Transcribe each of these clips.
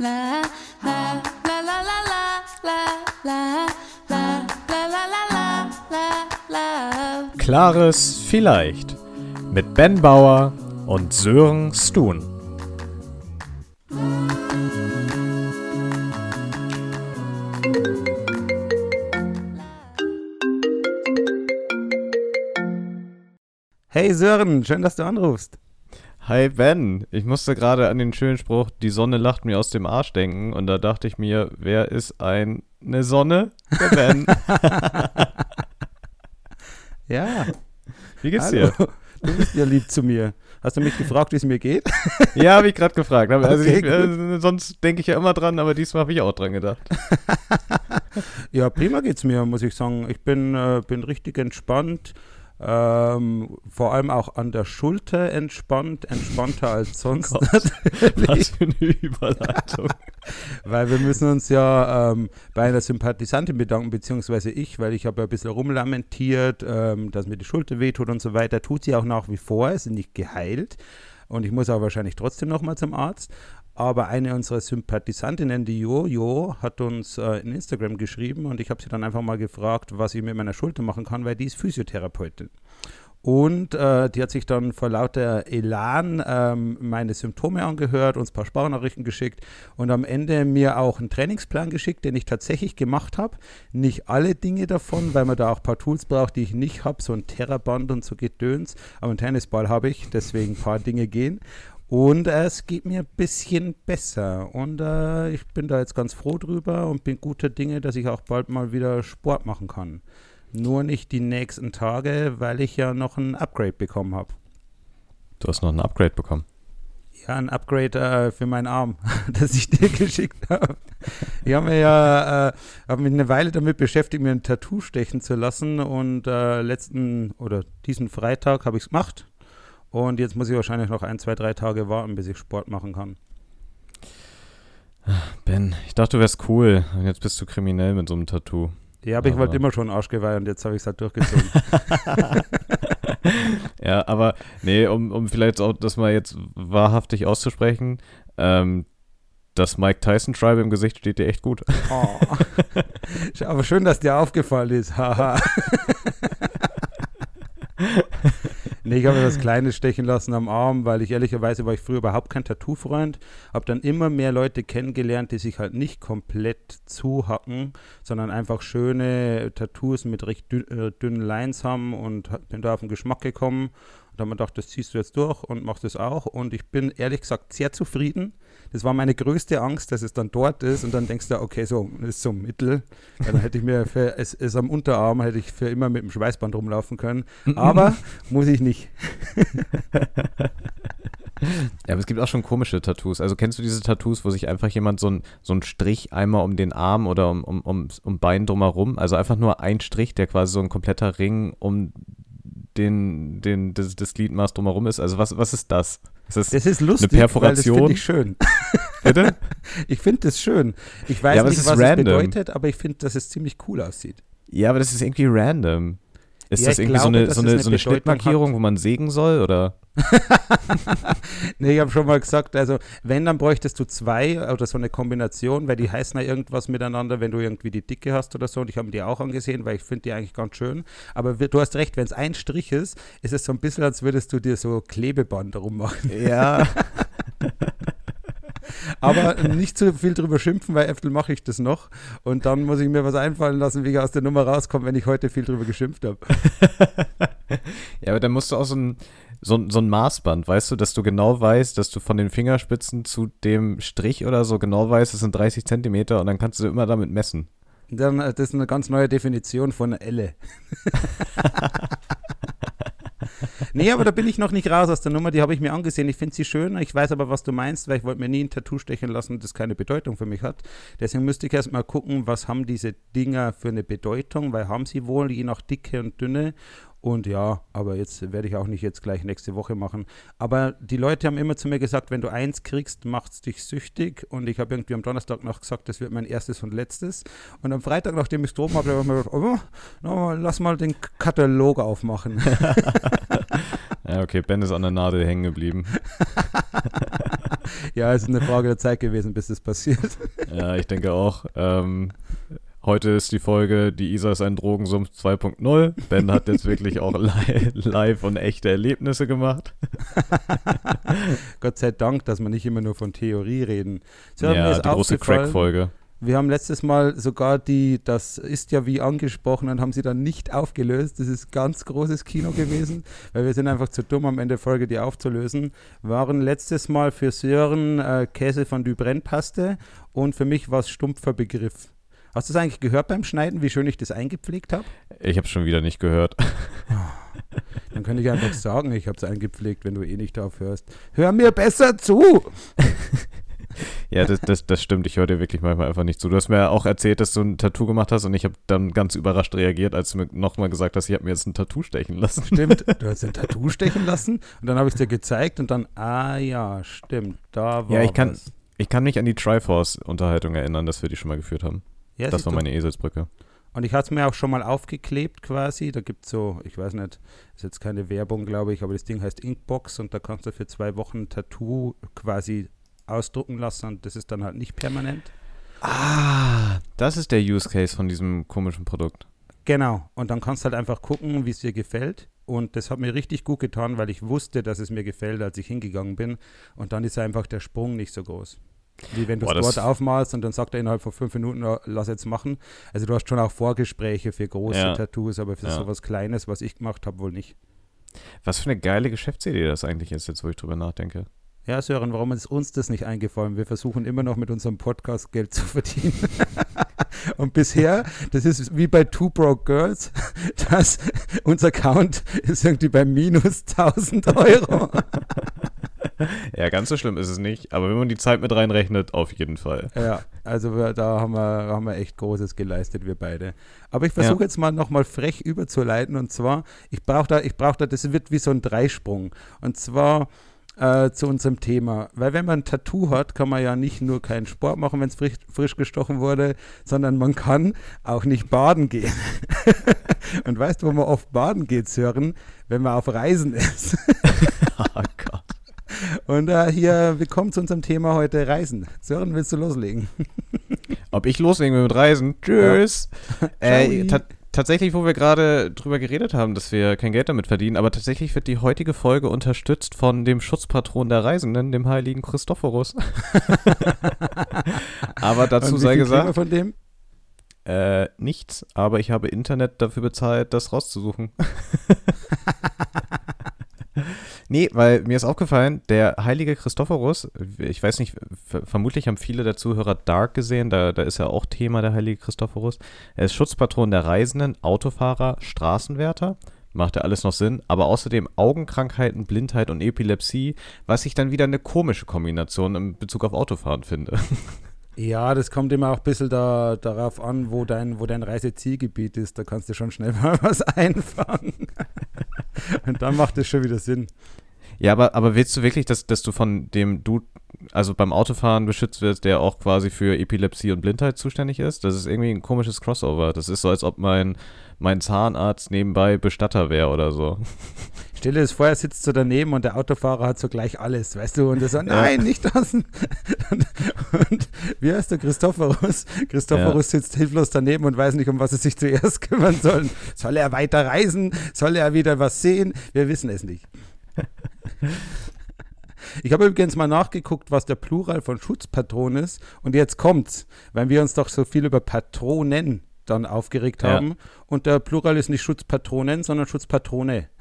la la la la la la la la la la la la la Klares Vielleicht mit Ben Bauer und Sören Stun. Hey Sören, schön, dass du anrufst. Hi Ben, ich musste gerade an den schönen Spruch, die Sonne lacht mir aus dem Arsch denken und da dachte ich mir, wer ist ein, eine Sonne? Der Ben. Ja, Wie geht's hallo. dir? Du bist ja lieb zu mir. Hast du mich gefragt, wie es mir geht? Ja, habe ich gerade gefragt. Aber Also Okay, ich, äh, sonst denke ich ja immer dran, aber diesmal habe ich auch dran gedacht. Ja, prima geht's mir, muss ich sagen. Ich bin, äh, bin richtig entspannt. Ähm, vor allem auch an der Schulter entspannt, entspannter als sonst. Gott. Was für eine Überleitung. Weil wir müssen uns ja ähm, bei einer Sympathisantin bedanken, beziehungsweise ich, weil ich habe ja ein bisschen rumlamentiert, ähm, dass mir die Schulter wehtut und so weiter. Tut sie auch nach wie vor, ist nicht geheilt. Und ich muss auch wahrscheinlich trotzdem nochmal zum Arzt. Aber eine unserer Sympathisantinnen, die Jojo, hat uns äh, in Instagram geschrieben und ich habe sie dann einfach mal gefragt, was ich mit meiner Schulter machen kann, weil die ist Physiotherapeutin. Und äh, die hat sich dann vor lauter Elan ähm, meine Symptome angehört, uns ein paar Sprachnachrichten geschickt und am Ende mir auch einen Trainingsplan geschickt, den ich tatsächlich gemacht habe. Nicht alle Dinge davon, weil man da auch ein paar Tools braucht, die ich nicht habe, so ein Terraband und so Gedöns. Aber einen Tennisball habe ich, deswegen ein paar Dinge gehen. Und äh, es geht mir ein bisschen besser. Und äh, ich bin da jetzt ganz froh drüber und bin guter Dinge, dass ich auch bald mal wieder Sport machen kann. Nur nicht die nächsten Tage, weil ich ja noch ein Upgrade bekommen habe. Du hast noch ein Upgrade bekommen. Ja, ein Upgrade äh, für meinen Arm, das ich dir geschickt habe. Ich habe mir ja äh, hab mich eine Weile damit beschäftigt, mir ein Tattoo stechen zu lassen. Und äh, letzten oder diesen Freitag habe ich es gemacht. Und jetzt muss ich wahrscheinlich noch ein, zwei, drei Tage warten, bis ich Sport machen kann. Ben, ich dachte, du wärst cool. Und jetzt bist du kriminell mit so einem Tattoo. Ja, aber ich wollte Aber- immer schon Arschgeweih und jetzt habe ich es halt durchgezogen. Ja, aber nee, um, um vielleicht auch das mal jetzt wahrhaftig auszusprechen, ähm, das Mike Tyson Tribe im Gesicht steht dir echt gut. oh. Aber schön, dass dir aufgefallen ist. Haha. nee, ich habe mir was Kleines stechen lassen am Arm, weil ich ehrlicherweise war ich früher überhaupt kein Tattoo-Freund. Habe dann immer mehr Leute kennengelernt, die sich halt nicht komplett zuhacken, sondern einfach schöne Tattoos mit recht äh, dünnen Lines haben und bin da auf den Geschmack gekommen. Und dann habe ich gedacht, das ziehst du jetzt durch und machst das auch. Und ich bin ehrlich gesagt sehr zufrieden. Das war meine größte Angst, dass es dann dort ist und dann denkst du, okay, so, das ist so ein Mittel. Dann hätte ich mir für, es ist am Unterarm, hätte ich für immer mit dem Schweißband rumlaufen können. Aber muss ich nicht. Ja, aber es gibt auch schon komische Tattoos. Also kennst du diese Tattoos, wo sich einfach jemand so ein, so ein Strich einmal um den Arm oder um, um, um, um Bein drumherum, also einfach nur ein Strich, der quasi so ein kompletter Ring um den, den, das, das Gliedmaß drumherum ist. Also was, was ist das? Ist das, Das ist lustig, Perforation? weil das finde ich schön. bitte? Ich finde das schön. Ich weiß Ja, nicht, was random. es bedeutet, aber ich finde, dass es ziemlich cool aussieht. Ja, aber das ist irgendwie random. Ist Ja, das irgendwie so glaube, eine, dass so eine, eine so eine Schnittmarkierung, hat. wo man sägen soll? Oder? Nee, ich habe schon mal gesagt, also wenn, dann bräuchtest du zwei oder so eine Kombination, weil die heißen ja irgendwas miteinander, wenn du irgendwie die Dicke hast oder so. Und ich habe mir die auch angesehen, weil ich finde die eigentlich ganz schön. Aber du hast recht, wenn es ein Strich ist, ist es so ein bisschen, als würdest du dir so Klebeband rummachen. Ja. Aber nicht zu viel drüber schimpfen, weil öfter mache ich das noch. Und dann muss ich mir was einfallen lassen, wie ich aus der Nummer rauskomme, wenn ich heute viel drüber geschimpft habe. Ja, aber dann musst du auch so ein, so, ein- so ein Maßband, weißt du, dass du genau weißt, dass du von den Fingerspitzen zu dem Strich oder so genau weißt, das sind 30 Zentimeter und dann kannst du immer damit messen. Dann, äh, das ist eine ganz neue Definition von Elle. nee, aber da bin ich noch nicht raus aus der Nummer. Die habe ich mir angesehen. Ich finde sie schön. Ich weiß aber, was du meinst, weil ich wollte mir nie ein Tattoo stechen lassen, das keine Bedeutung für mich hat. Deswegen müsste ich erst mal gucken, was haben diese Dinger für eine Bedeutung, weil haben sie wohl, je nach Dicke und Dünne. Und ja, aber jetzt werde ich auch nicht jetzt gleich nächste Woche machen. Aber die Leute haben immer zu mir gesagt, wenn du eins kriegst, macht es dich süchtig. Und ich habe irgendwie am Donnerstag noch gesagt, das wird mein erstes und letztes. Und am Freitag, nachdem ich es droben habe, habe ich mir gedacht, oh, na, lass mal den Katalog aufmachen. Ja, okay, Ben ist an der Nadel hängen geblieben. Ja, es ist eine Frage der Zeit gewesen, bis das passiert. Ja, ich denke auch. Ähm, heute ist die Folge, die Isa ist ein Drogensumpf 2.0. Ben hat jetzt wirklich auch li live und echte Erlebnisse gemacht. Gott sei Dank, dass wir nicht immer nur von Theorie reden. So, ja, die große Crack-Folge. Wir haben letztes Mal sogar die, das ist ja wie angesprochen, und haben sie dann nicht aufgelöst. Das ist ganz großes Kino gewesen, weil wir sind einfach zu dumm, am Ende der Folge die aufzulösen. Waren letztes Mal für Sören äh, Käse von Dubrenne-Paste und für mich war es stumpfer Begriff. Hast du das eigentlich gehört beim Schneiden, wie schön ich das eingepflegt habe? Ich habe schon wieder nicht gehört. Dann könnte ich einfach sagen, ich habe es eingepflegt, wenn du eh nicht aufhörst. Hör mir besser zu! Ja, das, das, das stimmt. Ich höre dir wirklich manchmal einfach nicht zu. Du hast mir ja auch erzählt, dass du ein Tattoo gemacht hast und ich habe dann ganz überrascht reagiert, als du mir nochmal gesagt hast, ich habe mir jetzt ein Tattoo stechen lassen. Stimmt, du hast ein Tattoo stechen lassen und dann habe ich es dir gezeigt und dann, ah ja, stimmt, da war Ja, ich kann, ich kann mich an die Triforce-Unterhaltung erinnern, dass wir die schon mal geführt haben. Ja, das war meine Eselsbrücke. Und ich hatte es mir auch schon mal aufgeklebt quasi. Da gibt es so, ich weiß nicht, ist jetzt keine Werbung, glaube ich, aber das Ding heißt Inkbox und da kannst du für zwei Wochen ein Tattoo quasi ausdrucken lassen und das ist dann halt nicht permanent. Ah, das ist der Use Case von diesem komischen Produkt. Genau. Und dann kannst du halt einfach gucken, wie es dir gefällt. Und das hat mir richtig gut getan, weil ich wusste, dass es mir gefällt, als ich hingegangen bin. Und dann ist einfach der Sprung nicht so groß. Wie wenn du es das- dort aufmalst und dann sagt er innerhalb von fünf Minuten, "Ja, lass jetzt machen. Also du hast schon auch Vorgespräche für große Ja. Tattoos, aber für Ja. sowas Kleines, was ich gemacht habe, wohl nicht. Was für eine geile Geschäftsidee das eigentlich ist, jetzt wo ich drüber nachdenke. Ja, Sören, warum ist uns das nicht eingefallen? Wir versuchen immer noch mit unserem Podcast Geld zu verdienen. Und bisher, das ist wie bei Two Broke Girls, dass unser Account ist irgendwie bei minus 1000 Euro. Ja, ganz so schlimm ist es nicht, aber wenn man die Zeit mit reinrechnet, auf jeden Fall. Ja, also wir, da haben wir, haben wir echt Großes geleistet, wir beide. Aber ich versuche Ja. jetzt mal nochmal frech überzuleiten und zwar, ich brauche da, ich brauche da, das wird wie so ein Dreisprung. Und zwar äh, zu unserem Thema. Weil wenn man ein Tattoo hat, kann man ja nicht nur keinen Sport machen, wenn es frisch, frisch gestochen wurde, sondern man kann auch nicht baden gehen. und weißt du, wo man oft baden geht, Sören? Wenn man auf Reisen ist. Oh. Und äh, hier, willkommen zu unserem Thema heute Reisen. Sören, willst du loslegen? Ob ich loslegen will mit Reisen? Tschüss. Äh, Ciao. ta tatsächlich, wo wir gerade drüber geredet haben, dass wir kein Geld damit verdienen, aber tatsächlich wird die heutige Folge unterstützt von dem Schutzpatron der Reisenden, dem heiligen Christophorus. aber dazu sei gesagt, von dem? äh, nichts, aber ich habe Internet dafür bezahlt, das rauszusuchen. nee, weil mir ist aufgefallen, der heilige Christophorus, ich weiß nicht, ver vermutlich haben viele der Zuhörer Dark gesehen, da, da ist ja auch Thema der heilige Christophorus. Er ist Schutzpatron der Reisenden, Autofahrer, Straßenwärter. Macht ja alles noch Sinn, aber außerdem Augenkrankheiten, Blindheit und Epilepsie, was ich dann wieder eine komische Kombination in Bezug auf Autofahren finde. Ja, das kommt immer auch ein bisschen da, darauf an, wo dein, wo dein Reisezielgebiet ist. Da kannst du schon schnell mal was einfangen. Und dann macht es schon wieder Sinn. Ja, aber, aber willst du wirklich, dass, dass du von dem du, also beim Autofahren beschützt wirst, der auch quasi für Epilepsie und Blindheit zuständig ist? Das ist irgendwie ein komisches Crossover. Das ist so, als ob mein, mein Zahnarzt nebenbei Bestatter wäre oder so. Stell dir das vor, er sitzt so daneben und der Autofahrer hat so gleich alles, weißt du? Und er sagt, nein, nicht das. Und, und wie heißt der Christophorus? Christophorus sitzt hilflos daneben und weiß nicht, um was er sich zuerst kümmern soll. Soll er weiter reisen? Soll er wieder was sehen? Wir wissen es nicht. Ich habe übrigens mal nachgeguckt, was der Plural von Schutzpatron ist. Und jetzt kommt's, weil wir uns doch so viel über Patronen dann aufgeregt Ja. haben. Und der Plural ist nicht Schutzpatronen, sondern Schutzpatrone.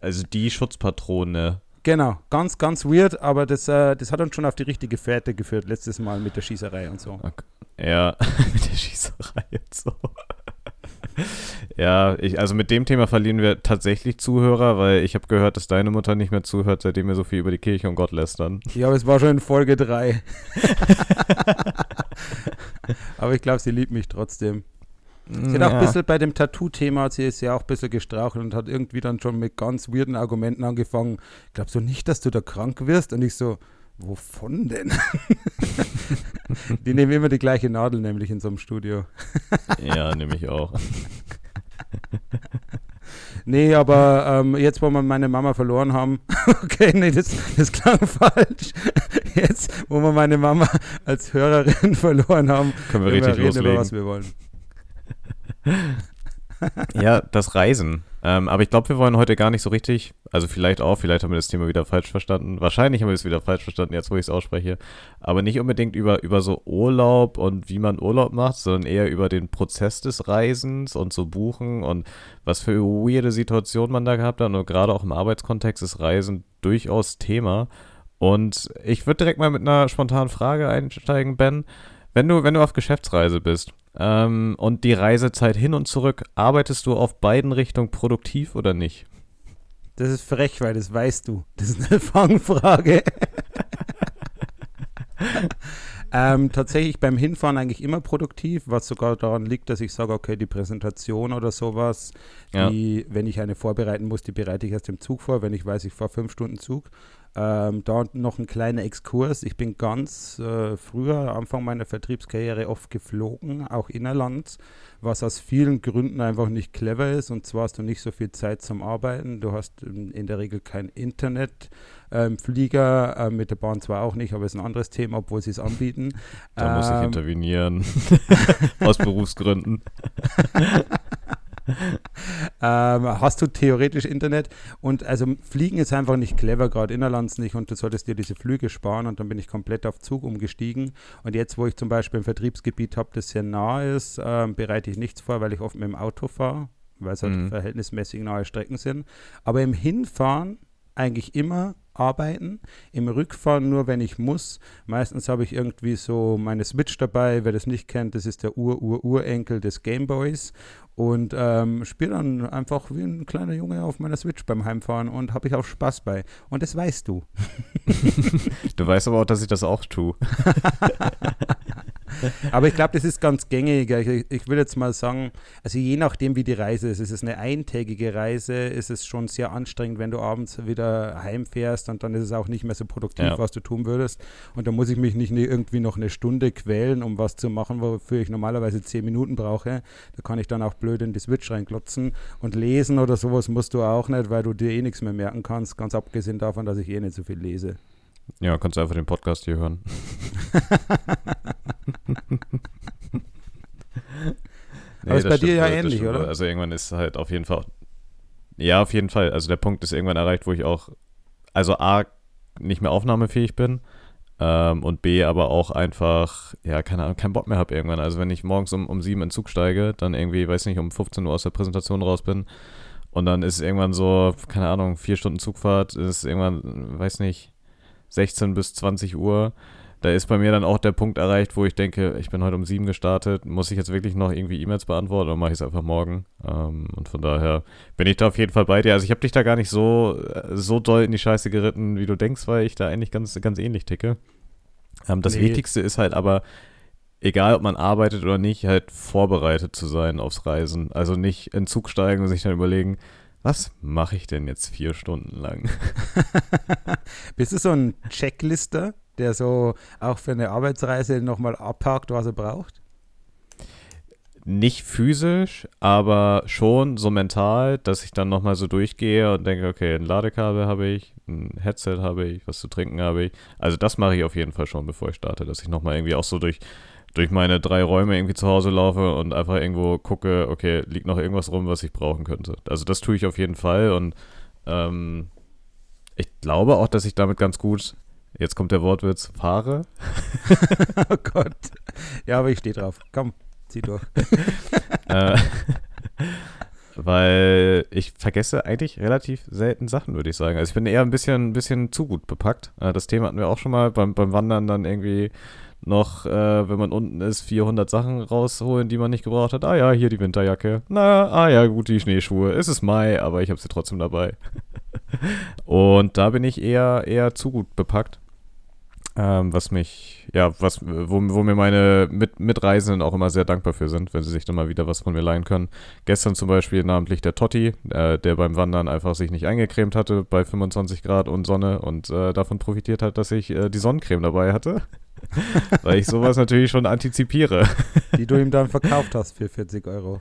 Also die Schutzpatrone. Genau, ganz, ganz weird, aber das, äh, das hat uns schon auf die richtige Fährte geführt, letztes Mal mit der Schießerei und so. Ja, mit der Schießerei und so. Ja, ich, also mit dem Thema verlieren wir tatsächlich Zuhörer, weil ich habe gehört, dass deine Mutter nicht mehr zuhört, seitdem wir so viel über die Kirche und Gott lästern. Ja, aber es war schon in Folge 3. aber ich glaube, sie liebt mich trotzdem. Sie hat auch ein bisschen bei dem Tattoo-Thema, hat sie ist ja auch ein bisschen gestrauchelt und hat irgendwie dann schon mit ganz weirden Argumenten angefangen. Glaubst du nicht, dass du da krank wirst? Und ich so, wovon denn? die nehmen immer die gleiche Nadel, nämlich in so einem Studio. Ja, nehme ich auch. Nee, aber ähm, jetzt, wo wir meine Mama verloren haben, okay, nee, das, das klang falsch. Jetzt, wo wir meine Mama als Hörerin verloren haben, Können wir richtig reden loslegen. über was wir wollen. Ja, das Reisen. Ähm, aber ich glaube, wir wollen heute gar nicht so richtig, also vielleicht auch, vielleicht haben wir das Thema wieder falsch verstanden. Wahrscheinlich haben wir es wieder falsch verstanden, jetzt wo ich es ausspreche. Aber nicht unbedingt über, über so Urlaub und wie man Urlaub macht, sondern eher über den Prozess des Reisens und so buchen und was für weirde Situationen man da gehabt hat. Und gerade auch im Arbeitskontext ist Reisen durchaus Thema. Und ich würde direkt mal mit einer spontanen Frage einsteigen, Ben. Wenn du, wenn du auf Geschäftsreise bist ähm, und die Reisezeit hin und zurück, arbeitest du auf beiden Richtungen produktiv oder nicht? Das ist frech, weil das weißt du. Das ist eine Fangfrage. ähm, tatsächlich beim Hinfahren eigentlich immer produktiv, was sogar daran liegt, dass ich sage, okay, die Präsentation oder sowas, Ja. die, wenn ich eine vorbereiten muss, die bereite ich erst im Zug vor, wenn ich weiß, ich fahre fünf Stunden Zug. Ähm, da noch ein kleiner Exkurs. Ich bin ganz äh, früher, Anfang meiner Vertriebskarriere, oft geflogen, auch innerlands, was aus vielen Gründen einfach nicht clever ist. Und zwar hast du nicht so viel Zeit zum Arbeiten. Du hast in, in der Regel kein Internet. Ähm, Flieger äh, mit der Bahn zwar auch nicht, aber ist ein anderes Thema, obwohl sie es anbieten. Da muss ich Ähm, intervenieren. Aus Berufsgründen. ähm, hast du theoretisch Internet? Und also Fliegen ist einfach nicht clever, gerade innerlands nicht. Und du solltest dir diese Flüge sparen. Und dann bin ich komplett auf Zug umgestiegen. Und jetzt, wo ich zum Beispiel ein Vertriebsgebiet habe, das sehr nah ist, ähm, bereite ich nichts vor, weil ich oft mit dem Auto fahre, weil es halt Mhm. verhältnismäßig nahe Strecken sind, aber im Hinfahren eigentlich immer arbeiten, im Rückfahren nur, wenn ich muss. Meistens habe ich irgendwie so meine Switch dabei. Wer das nicht kennt, das ist der Ur-Ur-Urenkel des Gameboys und ähm, spiele dann einfach wie ein kleiner Junge auf meiner Switch beim Heimfahren und habe ich auch Spaß bei. Und das weißt du. Du weißt aber auch, dass ich das auch tue. Aber ich glaube, das ist ganz gängig. Ich, ich will jetzt mal sagen, also je nachdem, wie die Reise ist, ist es eine eintägige Reise, ist es schon sehr anstrengend, wenn du abends wieder heimfährst und dann ist es auch nicht mehr so produktiv, Ja. was du tun würdest. Und da muss ich mich nicht irgendwie noch eine Stunde quälen, um was zu machen, wofür ich normalerweise zehn Minuten brauche. Da kann ich dann auch blöd in die Switch reinklotzen und lesen oder sowas musst du auch nicht, weil du dir eh nichts mehr merken kannst, ganz abgesehen davon, dass ich eh nicht so viel lese. Ja, kannst du einfach den Podcast hier hören. Aber ist bei stimmt dir ja ähnlich, stimmt oder? Also irgendwann ist halt auf jeden Fall. Ja, auf jeden Fall. Also der Punkt ist irgendwann erreicht, wo ich auch, also A, nicht mehr aufnahmefähig bin ähm, und B, aber auch einfach, ja, keine Ahnung, keinen Bock mehr habe irgendwann. Also wenn ich morgens um, um sieben in den Zug steige, dann irgendwie, weiß nicht, um 15 Uhr aus der Präsentation raus bin und dann ist irgendwann so, keine Ahnung, vier Stunden Zugfahrt, ist irgendwann, weiß nicht, 16 bis 20 Uhr. Da ist bei mir dann auch der Punkt erreicht, wo ich denke, ich bin heute um sieben gestartet, muss ich jetzt wirklich noch irgendwie E-Mails beantworten oder mache ich es einfach morgen? Ähm, und von daher bin ich da auf jeden Fall bei dir. Also ich habe dich da gar nicht so, äh, so doll in die Scheiße geritten, wie du denkst, weil ich da eigentlich ganz, ganz ähnlich ticke. Ähm, das Nee. Wichtigste ist halt aber, egal ob man arbeitet oder nicht, halt vorbereitet zu sein aufs Reisen. Also nicht in den Zug steigen und sich dann überlegen, was mache ich denn jetzt vier Stunden lang? Bist du so ein Checklister, der so auch für eine Arbeitsreise nochmal abhakt, was er braucht? nicht physisch, aber schon so mental, dass ich dann nochmal so durchgehe und denke, okay, ein Ladekabel habe ich, ein Headset habe ich, was zu trinken habe ich. Also das mache ich auf jeden Fall schon, bevor ich starte, dass ich nochmal irgendwie auch so durch, durch meine drei Räume irgendwie zu Hause laufe und einfach irgendwo gucke, okay, liegt noch irgendwas rum, was ich brauchen könnte. Also das tue ich auf jeden Fall und ähm, ich glaube auch, dass ich damit ganz gut, jetzt kommt der Wortwitz, fahre. oh Gott. Ja, aber ich stehe drauf. Komm, zieh durch. äh, weil ich vergesse eigentlich relativ selten Sachen, würde ich sagen. Also ich bin eher ein bisschen, ein bisschen zu gut bepackt. Äh, das Thema hatten wir auch schon mal beim, beim Wandern dann irgendwie noch, äh, wenn man unten ist, 400 Sachen rausholen, die man nicht gebraucht hat. Ah ja, hier die Winterjacke. Na, ah ja, gut, die Schneeschuhe. Es ist Mai, aber ich habe sie trotzdem dabei. Und da bin ich eher, eher zu gut bepackt. Ähm, was mich, ja, was, wo, wo mir meine Mit Mitreisenden auch immer sehr dankbar für sind, wenn sie sich dann mal wieder was von mir leihen können. Gestern zum Beispiel namentlich der Totti, äh, der beim Wandern einfach sich nicht eingecremt hatte bei 25 Grad und Sonne und äh, davon profitiert hat, dass ich äh, die Sonnencreme dabei hatte. Weil ich sowas natürlich schon antizipiere. Die du ihm dann verkauft hast für 40 Euro.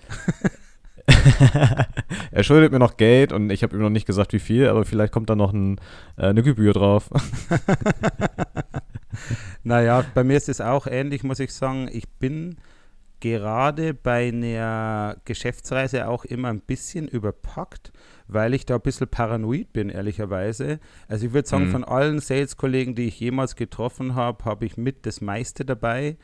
er schuldet mir noch Geld und ich habe ihm noch nicht gesagt, wie viel, aber vielleicht kommt da noch ein, äh, eine Gebühr drauf. naja, bei mir ist es auch ähnlich, muss ich sagen. Ich bin gerade bei einer Geschäftsreise auch immer ein bisschen überpackt, weil ich da ein bisschen paranoid bin, ehrlicherweise. Also ich würde sagen, mhm. von allen Sales-Kollegen, die ich jemals getroffen habe, habe ich mit das meiste dabei.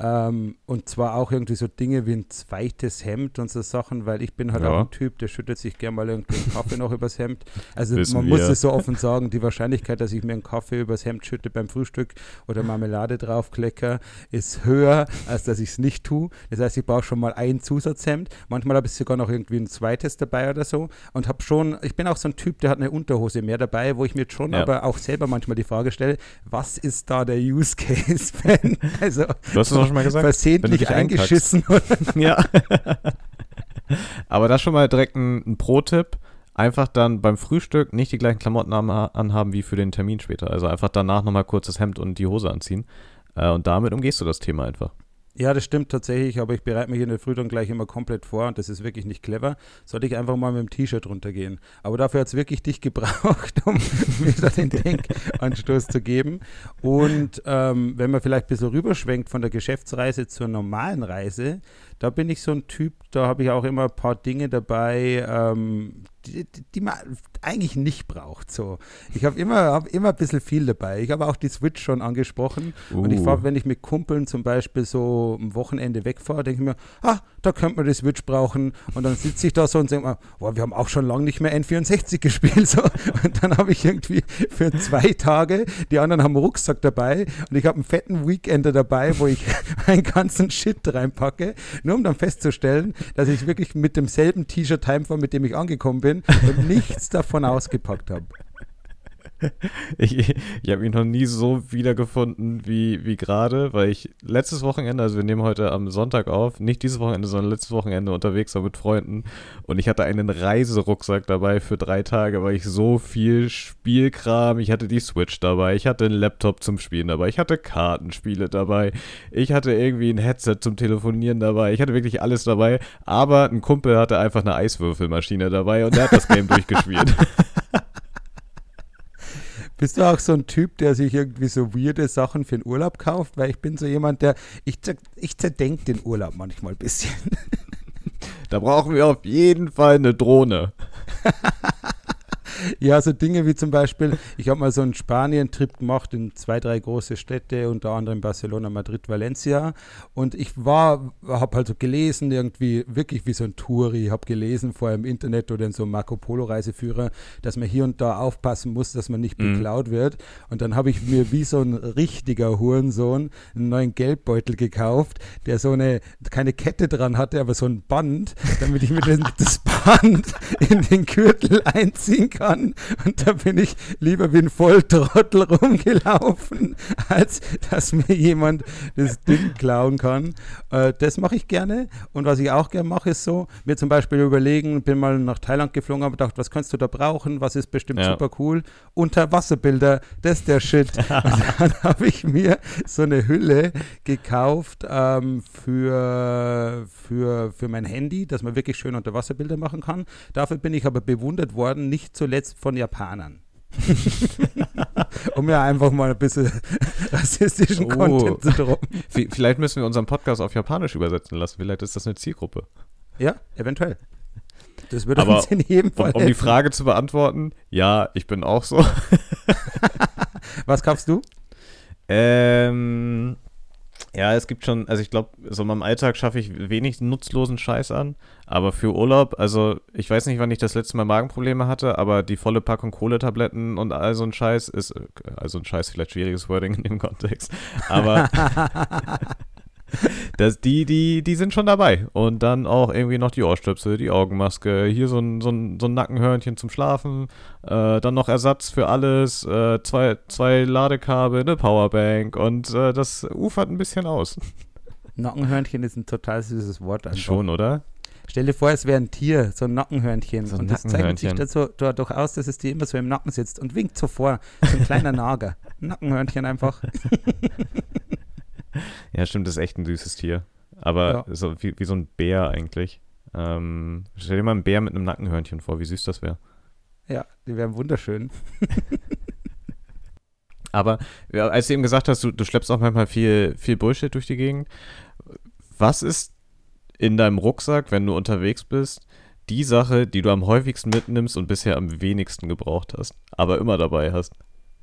Ähm, und zwar auch irgendwie so Dinge wie ein zweites Hemd und so Sachen, weil ich bin halt ja. auch ein Typ, der schüttet sich gerne mal irgendwie einen Kaffee noch übers Hemd. Also Wissen man wir. muss es so offen sagen, die Wahrscheinlichkeit, dass ich mir einen Kaffee übers Hemd schütte beim Frühstück oder Marmelade draufklecker, ist höher, als dass ich es nicht tue. Das heißt, ich brauche schon mal ein Zusatzhemd. Manchmal habe ich sogar noch irgendwie ein zweites dabei oder so und habe schon, ich bin auch so ein Typ, der hat eine Unterhose mehr dabei, wo ich mir schon ja. aber auch selber manchmal die Frage stelle, was ist da der Use Case, Ben? Also, hast es auch schon mal gesagt. Versehentlich eingeschissen. ja. Aber das schon mal direkt ein, ein Pro-Tipp. Einfach dann beim Frühstück nicht die gleichen Klamotten anhaben wie für den Termin später. Also einfach danach nochmal kurzes Hemd und die Hose anziehen. Äh, und damit umgehst du das Thema einfach. Ja, das stimmt tatsächlich, aber ich bereite mich in der Früh dann gleich immer komplett vor und das ist wirklich nicht clever. Sollte ich einfach mal mit dem T-Shirt runtergehen. Aber dafür hat es wirklich dich gebraucht, um mir da den Denkanstoß zu geben. Und ähm, wenn man vielleicht ein bisschen rüberschwenkt von der Geschäftsreise zur normalen Reise, da bin ich so ein Typ, da habe ich auch immer ein paar Dinge dabei, ähm, die, die, man eigentlich nicht braucht. So. Ich habe immer, hab immer ein bisschen viel dabei. Ich habe auch die Switch schon angesprochen. Uh. Und ich fahre, uh. wenn ich mit Kumpeln zum Beispiel so am Wochenende wegfahre, denke ich mir, ah, da könnte man die Switch brauchen. Und dann sitze ich da so und denke mir, boah, wir haben auch schon lange nicht mehr N64 gespielt. So. Und dann habe ich irgendwie für zwei Tage, die anderen haben einen Rucksack dabei und ich habe einen fetten Weekender dabei, wo ich einen ganzen Shit reinpacke nur um dann festzustellen, dass ich wirklich mit demselben T-Shirt heimfahre, mit dem ich angekommen bin und nichts davon ausgepackt habe. Ich, ich habe mich noch nie so wiedergefunden wie, wie gerade, weil ich letztes Wochenende, also wir nehmen heute am Sonntag auf, nicht dieses Wochenende, sondern letztes Wochenende unterwegs war mit Freunden und ich hatte einen Reiserucksack dabei für drei Tage, weil ich so viel Spielkram, ich hatte die Switch dabei, ich hatte einen Laptop zum Spielen dabei, ich hatte Kartenspiele dabei, ich hatte irgendwie ein Headset zum Telefonieren dabei, ich hatte wirklich alles dabei, aber ein Kumpel hatte einfach eine Eiswürfelmaschine dabei und der hat das Game durchgespielt. Bist du auch so ein Typ, der sich irgendwie so weirde Sachen für den Urlaub kauft? Weil ich bin so jemand, der, ich, ich zerdenke den Urlaub manchmal ein bisschen. Da brauchen wir auf jeden Fall eine Drohne. ja, so Dinge wie zum Beispiel, ich habe mal so einen Spanien-Trip gemacht in zwei, drei große Städte, unter anderem Barcelona, Madrid, Valencia. Und ich war, habe halt so gelesen, irgendwie wirklich wie so ein Touri, habe gelesen vorher im Internet oder in so einem Marco Polo-Reiseführer, dass man hier und da aufpassen muss, dass man nicht mhm. beklaut wird. Und dann habe ich mir wie so ein richtiger Hurensohn einen neuen Geldbeutel gekauft, der so eine, keine Kette dran hatte, aber so ein Band, damit ich mir das Band in den Gürtel einziehen kann kann. Und da bin ich lieber wie ein Volltrottel rumgelaufen, als dass mir jemand das Ding klauen kann. Äh, das mache ich gerne. Und was ich auch gerne mache, ist so, mir zum Beispiel überlegen, bin mal nach Thailand geflogen, habe gedacht, was kannst du da brauchen? Was ist bestimmt ja. super cool? Unterwasserbilder, das ist der Shit. Und dann habe ich mir so eine Hülle gekauft ähm, für, für, für mein Handy, dass man wirklich schön Unterwasserbilder machen kann. Dafür bin ich aber bewundert worden, nicht zuletzt zuletzt von Japanern. um ja einfach mal ein bisschen rassistischen oh. Content zu droppen. Vielleicht müssen wir unseren Podcast auf Japanisch übersetzen lassen. Vielleicht ist das eine Zielgruppe. Ja, eventuell. Das würde Aber uns in jedem Fall. Um, um die Frage zu beantworten, ja, ich bin auch so. Was kaufst du? Ähm, ja, es gibt schon, also ich glaube, so in meinem Alltag schaffe ich wenig nutzlosen Scheiß an, aber für Urlaub, also ich weiß nicht, wann ich das letzte Mal Magenprobleme hatte, aber die volle Packung Kohletabletten und all so ein Scheiß ist, also ein Scheiß vielleicht schwieriges Wording in dem Kontext, aber das, die, die, die sind schon dabei. Und dann auch irgendwie noch die Ohrstöpsel, die Augenmaske, hier so ein, so ein, so ein Nackenhörnchen zum Schlafen, äh, dann noch Ersatz für alles, äh, zwei, zwei Ladekabel, eine Powerbank und äh, das ufert ein bisschen aus. Nackenhörnchen ist ein total süßes Wort. Einfach. Schon, oder? Stell dir vor, es wäre ein Tier, so ein Nackenhörnchen. So ein und das zeichnet sich dazu, dadurch aus, dass es dir immer so im Nacken sitzt und winkt so vor. So ein kleiner Nager. Nackenhörnchen einfach. Ja, stimmt, das ist echt ein süßes Tier. Aber ja. so wie, wie so ein Bär eigentlich. Ähm, stell dir mal einen Bär mit einem Nackenhörnchen vor, wie süß das wäre. Ja, die wären wunderschön. Aber ja, als du eben gesagt hast, du, du schleppst auch manchmal viel, viel Bullshit durch die Gegend. Was ist in deinem Rucksack, wenn du unterwegs bist, die Sache, die du am häufigsten mitnimmst und bisher am wenigsten gebraucht hast, aber immer dabei hast?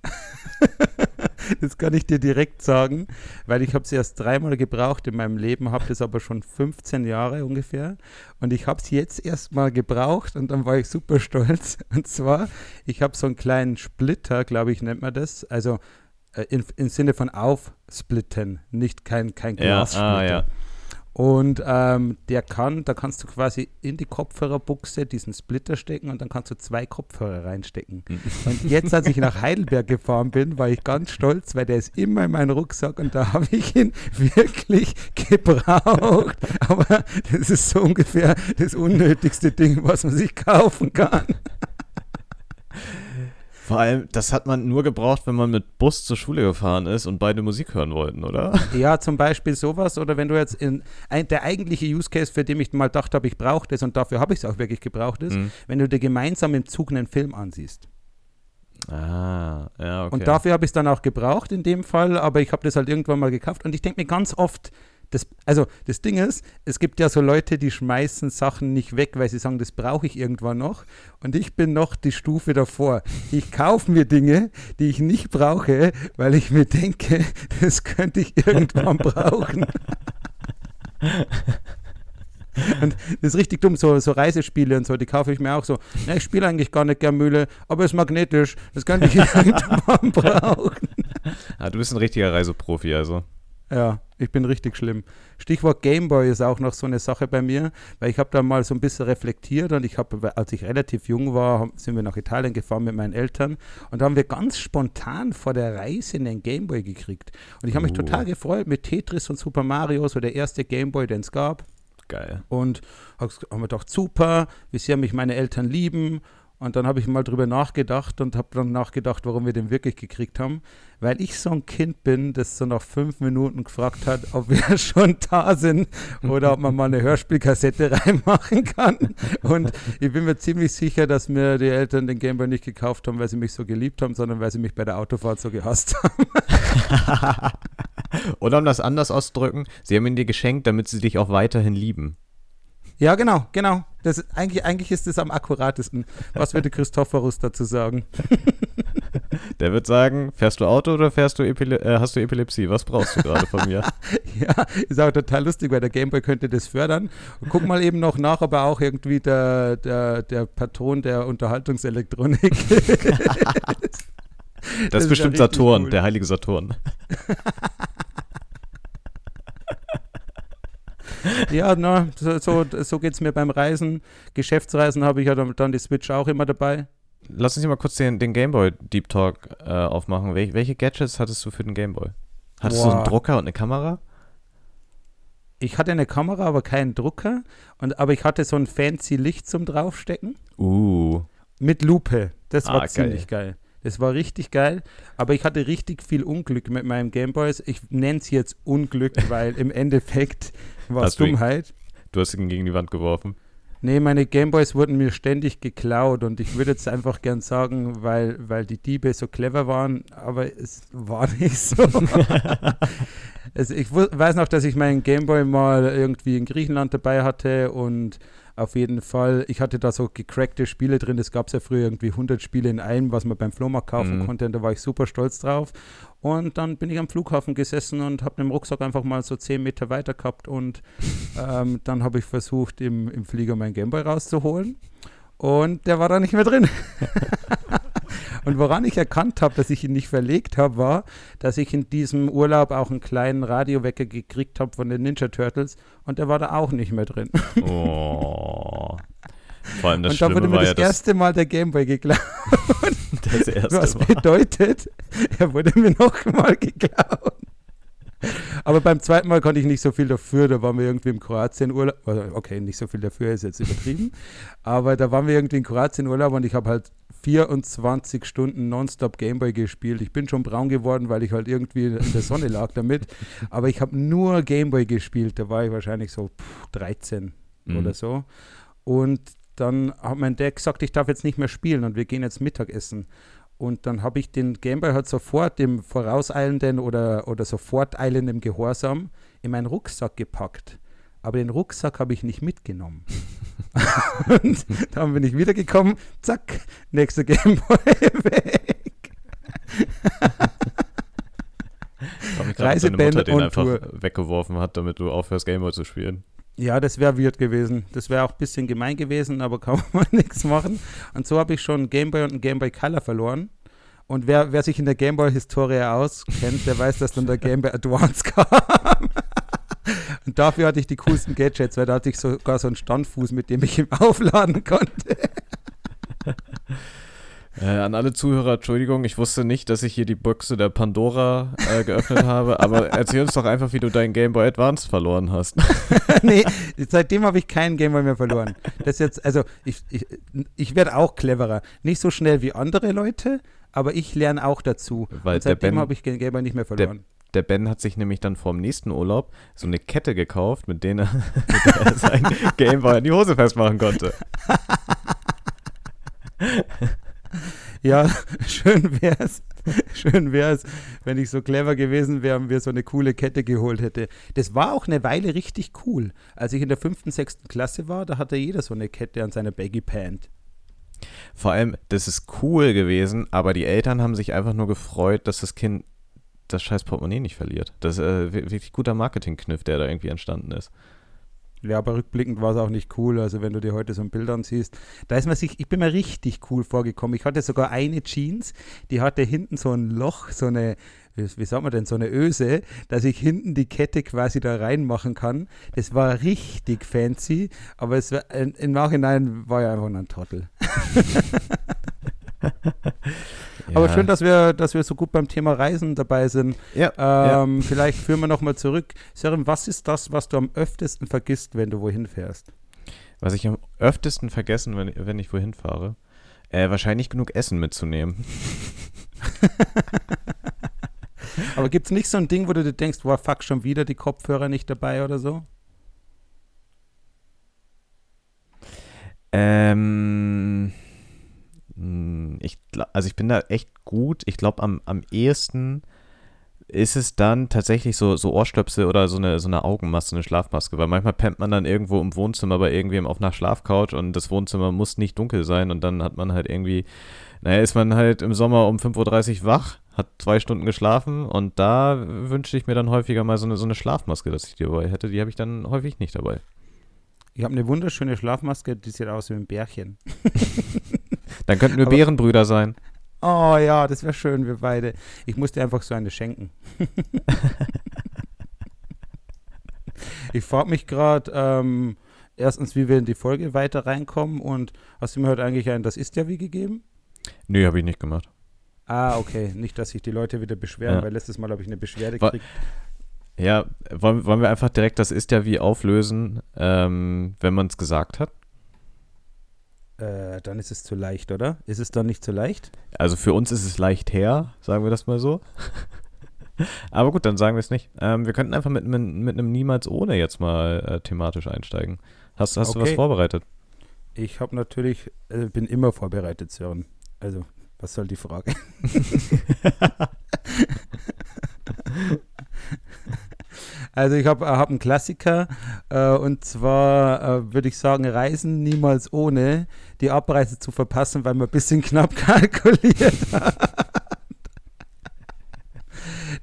das kann ich dir direkt sagen, weil ich habe es erst dreimal gebraucht in meinem Leben, habe das aber schon 15 Jahre ungefähr und ich habe es jetzt erst mal gebraucht und dann war ich super stolz. Und zwar, ich habe so einen kleinen Splitter, glaube ich, nennt man das, also äh, im Sinne von aufsplitten, nicht kein, kein Ja, Glassplitter. ah, ja. Und ähm, der kann, da kannst du quasi in die Kopfhörerbuchse diesen Splitter stecken und dann kannst du zwei Kopfhörer reinstecken. Und jetzt, als ich nach Heidelberg gefahren bin, war ich ganz stolz, weil der ist immer in meinem Rucksack und da habe ich ihn wirklich gebraucht. Aber das ist so ungefähr das unnötigste Ding, was man sich kaufen kann. Vor allem, das hat man nur gebraucht, wenn man mit Bus zur Schule gefahren ist und beide Musik hören wollten, oder? Ja, zum Beispiel sowas. Oder wenn du jetzt in ein, der eigentliche Use Case, für den ich mal gedacht habe, ich brauche das und dafür habe ich es auch wirklich gebraucht, ist, Mhm. wenn du dir gemeinsam im Zug einen Film ansiehst. Ah, ja, okay. Und dafür habe ich es dann auch gebraucht in dem Fall, aber ich habe das halt irgendwann mal gekauft und ich denke mir ganz oft, das, also das Ding ist, es gibt ja so Leute, die schmeißen Sachen nicht weg, weil sie sagen, das brauche ich irgendwann noch. Und ich bin noch die Stufe davor. Ich kaufe mir Dinge, die ich nicht brauche, weil ich mir denke, das könnte ich irgendwann brauchen. Und das ist richtig dumm, so, so Reisespiele und so, die kaufe ich mir auch so. Na, ich spiele eigentlich gar nicht gern Mühle, aber es ist magnetisch, das könnte ich irgendwann brauchen. ah, du bist ein richtiger Reiseprofi, also. Ja, ich bin richtig schlimm. Stichwort Gameboy ist auch noch so eine Sache bei mir, weil ich habe da mal so ein bisschen reflektiert und ich habe, als ich relativ jung war, haben- sind wir nach Italien gefahren mit meinen Eltern und da haben wir ganz spontan vor der Reise einen Gameboy gekriegt. Und ich habe mich Oh. total gefreut mit Tetris und Super Mario, so der erste Gameboy, den es gab. Geil. Und habe mir gedacht, super, wie sehr mich meine Eltern lieben. Und dann habe ich mal drüber nachgedacht und habe dann nachgedacht, warum wir den wirklich gekriegt haben. Weil ich so ein Kind bin, das so nach fünf Minuten gefragt hat, ob wir schon da sind oder ob man mal eine Hörspielkassette reinmachen kann. Und ich bin mir ziemlich sicher, dass mir die Eltern den Gameboy nicht gekauft haben, weil sie mich so geliebt haben, sondern weil sie mich bei der Autofahrt so gehasst haben. Oder um das anders auszudrücken, sie haben ihn dir geschenkt, damit sie dich auch weiterhin lieben. Ja, genau, genau. Das, eigentlich, eigentlich ist das am akkuratesten. Was würde Christophorus dazu sagen? Der wird sagen, fährst du Auto oder fährst du Epile äh, hast du Epilepsie? Was brauchst du gerade von mir? Ja, ist auch total lustig, weil der Gameboy könnte das fördern. Und guck mal eben noch nach, ob er auch irgendwie der, der, der Patron der Unterhaltungselektronik. Das, Das ist bestimmt ja Saturn, cool. der heilige Saturn. Ja, na, so, so, so geht es mir beim Reisen. Geschäftsreisen habe ich ja dann, dann die Switch auch immer dabei. Lass uns mal kurz den, den Gameboy Deep Talk äh, aufmachen. Wel welche Gadgets hattest du für den Gameboy? Hattest du Boah. einen Drucker und eine Kamera? Ich hatte eine Kamera, aber keinen Drucker. Und, aber ich hatte so ein fancy Licht zum Draufstecken. Uh. Mit Lupe. Das war Ah, ziemlich geil. Das war richtig geil, aber ich hatte richtig viel Unglück mit meinem Gameboys. Ich nenne es jetzt Unglück, weil im Endeffekt war es Dummheit. Du hast ihn gegen die Wand geworfen. Nee, meine Gameboys wurden mir ständig geklaut und ich würde jetzt einfach gern sagen, weil, weil die Diebe so clever waren, aber es war nicht so. also ich weiß noch, dass ich meinen Gameboy mal irgendwie in Griechenland dabei hatte und auf jeden Fall, ich hatte da so gecrackte Spiele drin. Es gab ja früher irgendwie 100 Spiele in einem, was man beim Flohmarkt kaufen Mhm. konnte und da war ich super stolz drauf. Und dann bin ich am Flughafen gesessen und habe den Rucksack einfach mal so 10 Meter weiter gehabt und ähm, dann habe ich versucht, im, im Flieger meinen Gameboy rauszuholen und der war da nicht mehr drin. und woran ich erkannt habe, dass ich ihn nicht verlegt habe, war, dass ich in diesem Urlaub auch einen kleinen Radiowecker gekriegt habe von den Ninja Turtles und der war da auch nicht mehr drin. Oh. Vor allem das und da wurde mir das ja das, erste Mal der Gameboy geklaut, das erste was Mal. bedeutet, er wurde mir nochmal geklaut. Aber beim zweiten Mal konnte ich nicht so viel dafür. Da waren wir irgendwie im Kroatien Urlaub. Also, Okay, nicht so viel dafür ist jetzt übertrieben. Aber da waren wir irgendwie in Kroatien Urlaub und ich habe halt 24 Stunden nonstop Gameboy gespielt. Ich bin schon braun geworden, weil ich halt irgendwie in der Sonne lag damit. Aber ich habe nur Gameboy gespielt. Da war ich wahrscheinlich so pff, 13. Mhm. oder so. Und dann hat mein Dad gesagt, ich darf jetzt nicht mehr spielen und wir gehen jetzt Mittagessen. Und dann habe ich den Gameboy halt sofort im vorauseilenden oder, oder sofort eilenden Gehorsam in meinen Rucksack gepackt. Aber den Rucksack habe ich nicht mitgenommen. und dann bin ich wiedergekommen, zack, nächster Gameboy weg. Reiseband on einfach Tour. weggeworfen hat, damit du aufhörst, Gameboy zu spielen. Ja, das wäre weird gewesen. Das wäre auch ein bisschen gemein gewesen, aber kann man nichts machen. Und so habe ich schon einen Gameboy und einen Gameboy Color verloren. Und wer, wer sich in der Gameboy-Historie auskennt, der weiß, dass dann der Gameboy Advance kam. Und dafür hatte ich die coolsten Gadgets, weil da hatte ich sogar so einen Standfuß, mit dem ich ihn aufladen konnte. Äh, an alle Zuhörer, Entschuldigung, ich wusste nicht, dass ich hier die Büchse der Pandora äh, geöffnet habe, aber erzähl uns doch einfach, wie du deinen Game Boy Advance verloren hast. nee, seitdem habe ich keinen Gameboy mehr verloren. Das jetzt, also ich, ich, ich werde auch cleverer. Nicht so schnell wie andere Leute, aber ich lerne auch dazu. Weil Und seitdem habe ich den Gameboy nicht mehr verloren. Der Ben hat sich nämlich dann vorm nächsten Urlaub so eine Kette gekauft, mit, denen er, mit der er sein Game Boy in die Hose festmachen konnte. Ja, schön wäre es, schön wäre es, wenn ich so clever gewesen wäre und mir so eine coole Kette geholt hätte. Das war auch eine Weile richtig cool. Als ich in der fünften, sechsten Klasse war, da hatte jeder so eine Kette an seiner Baggy Pant. Vor allem, das ist cool gewesen, aber die Eltern haben sich einfach nur gefreut, dass das Kind das scheiß Portemonnaie nicht verliert. Das ist äh, wi- wirklich guter Marketingkniff, der da irgendwie entstanden ist. Ja, aber rückblickend war es auch nicht cool. Also wenn du dir heute so ein Bild ansiehst, da ist man sich, ich bin mir richtig cool vorgekommen. Ich hatte sogar eine Jeans, die hatte hinten so ein Loch, so eine, wie, sagt man denn, so eine Öse, dass ich hinten die Kette quasi da reinmachen kann. Das war richtig fancy, aber es war, in, im Nachhinein war ich einfach nur ein Trottel. Aber Ja. schön, dass wir, dass wir so gut beim Thema Reisen dabei sind. Ja, ja. Ähm, Vielleicht führen wir nochmal zurück. Sören, was ist das, was du am öftesten vergisst, wenn du wohin fährst? Was ich am öftesten vergessen, wenn, wenn ich wohin fahre, äh, wahrscheinlich genug Essen mitzunehmen. Aber gibt es nicht so ein Ding, wo du dir denkst, wow, fuck, schon wieder die Kopfhörer nicht dabei oder so? Ähm, also ich bin da echt gut. Ich glaube, am, am ehesten ist es dann tatsächlich so, so Ohrstöpsel oder so eine, so eine Augenmaske, eine Schlafmaske, weil manchmal pennt man dann irgendwo im Wohnzimmer bei irgendwem auf einer Schlafcouch und das Wohnzimmer muss nicht dunkel sein und dann hat man halt irgendwie, naja, ist man halt im Sommer um 5.30 Uhr wach, hat zwei Stunden geschlafen und da wünschte ich mir dann häufiger mal so eine, so eine Schlafmaske, dass ich die dabei hätte. Die habe ich dann häufig nicht dabei. Ich habe eine wunderschöne Schlafmaske, die sieht aus wie ein Bärchen. Dann könnten wir Aber- Bärenbrüder sein. Oh ja, das wäre schön, wir beide. Ich muss dir einfach so eine schenken. ich frage mich gerade, ähm, erstens, wie wir in die Folge weiter reinkommen und hast du mir heute eigentlich ein Das ist ja wie gegeben? Nö, habe ich nicht gemacht. Ah, okay. Nicht, dass sich die Leute wieder beschweren, Ja. weil letztes Mal habe ich eine Beschwerde gekriegt. Ja, wollen, wollen wir einfach direkt das ist ja wie auflösen, ähm, wenn man es gesagt hat? Äh, dann ist es zu leicht, oder? Ist es dann nicht zu leicht? Also für uns ist es leicht her, sagen wir das mal so. Aber gut, dann sagen wir es nicht. Ähm, wir könnten einfach mit, mit, mit einem Niemals ohne jetzt mal äh, thematisch einsteigen. Hast, hast du was Okay. vorbereitet? Ich habe natürlich, äh, bin immer vorbereitet, Sören. Also, was soll die Frage? also, ich habe hab einen Klassiker äh, und zwar äh, würde ich sagen, Reisen niemals ohne die Abreise zu verpassen, weil man ein bisschen knapp kalkuliert hat.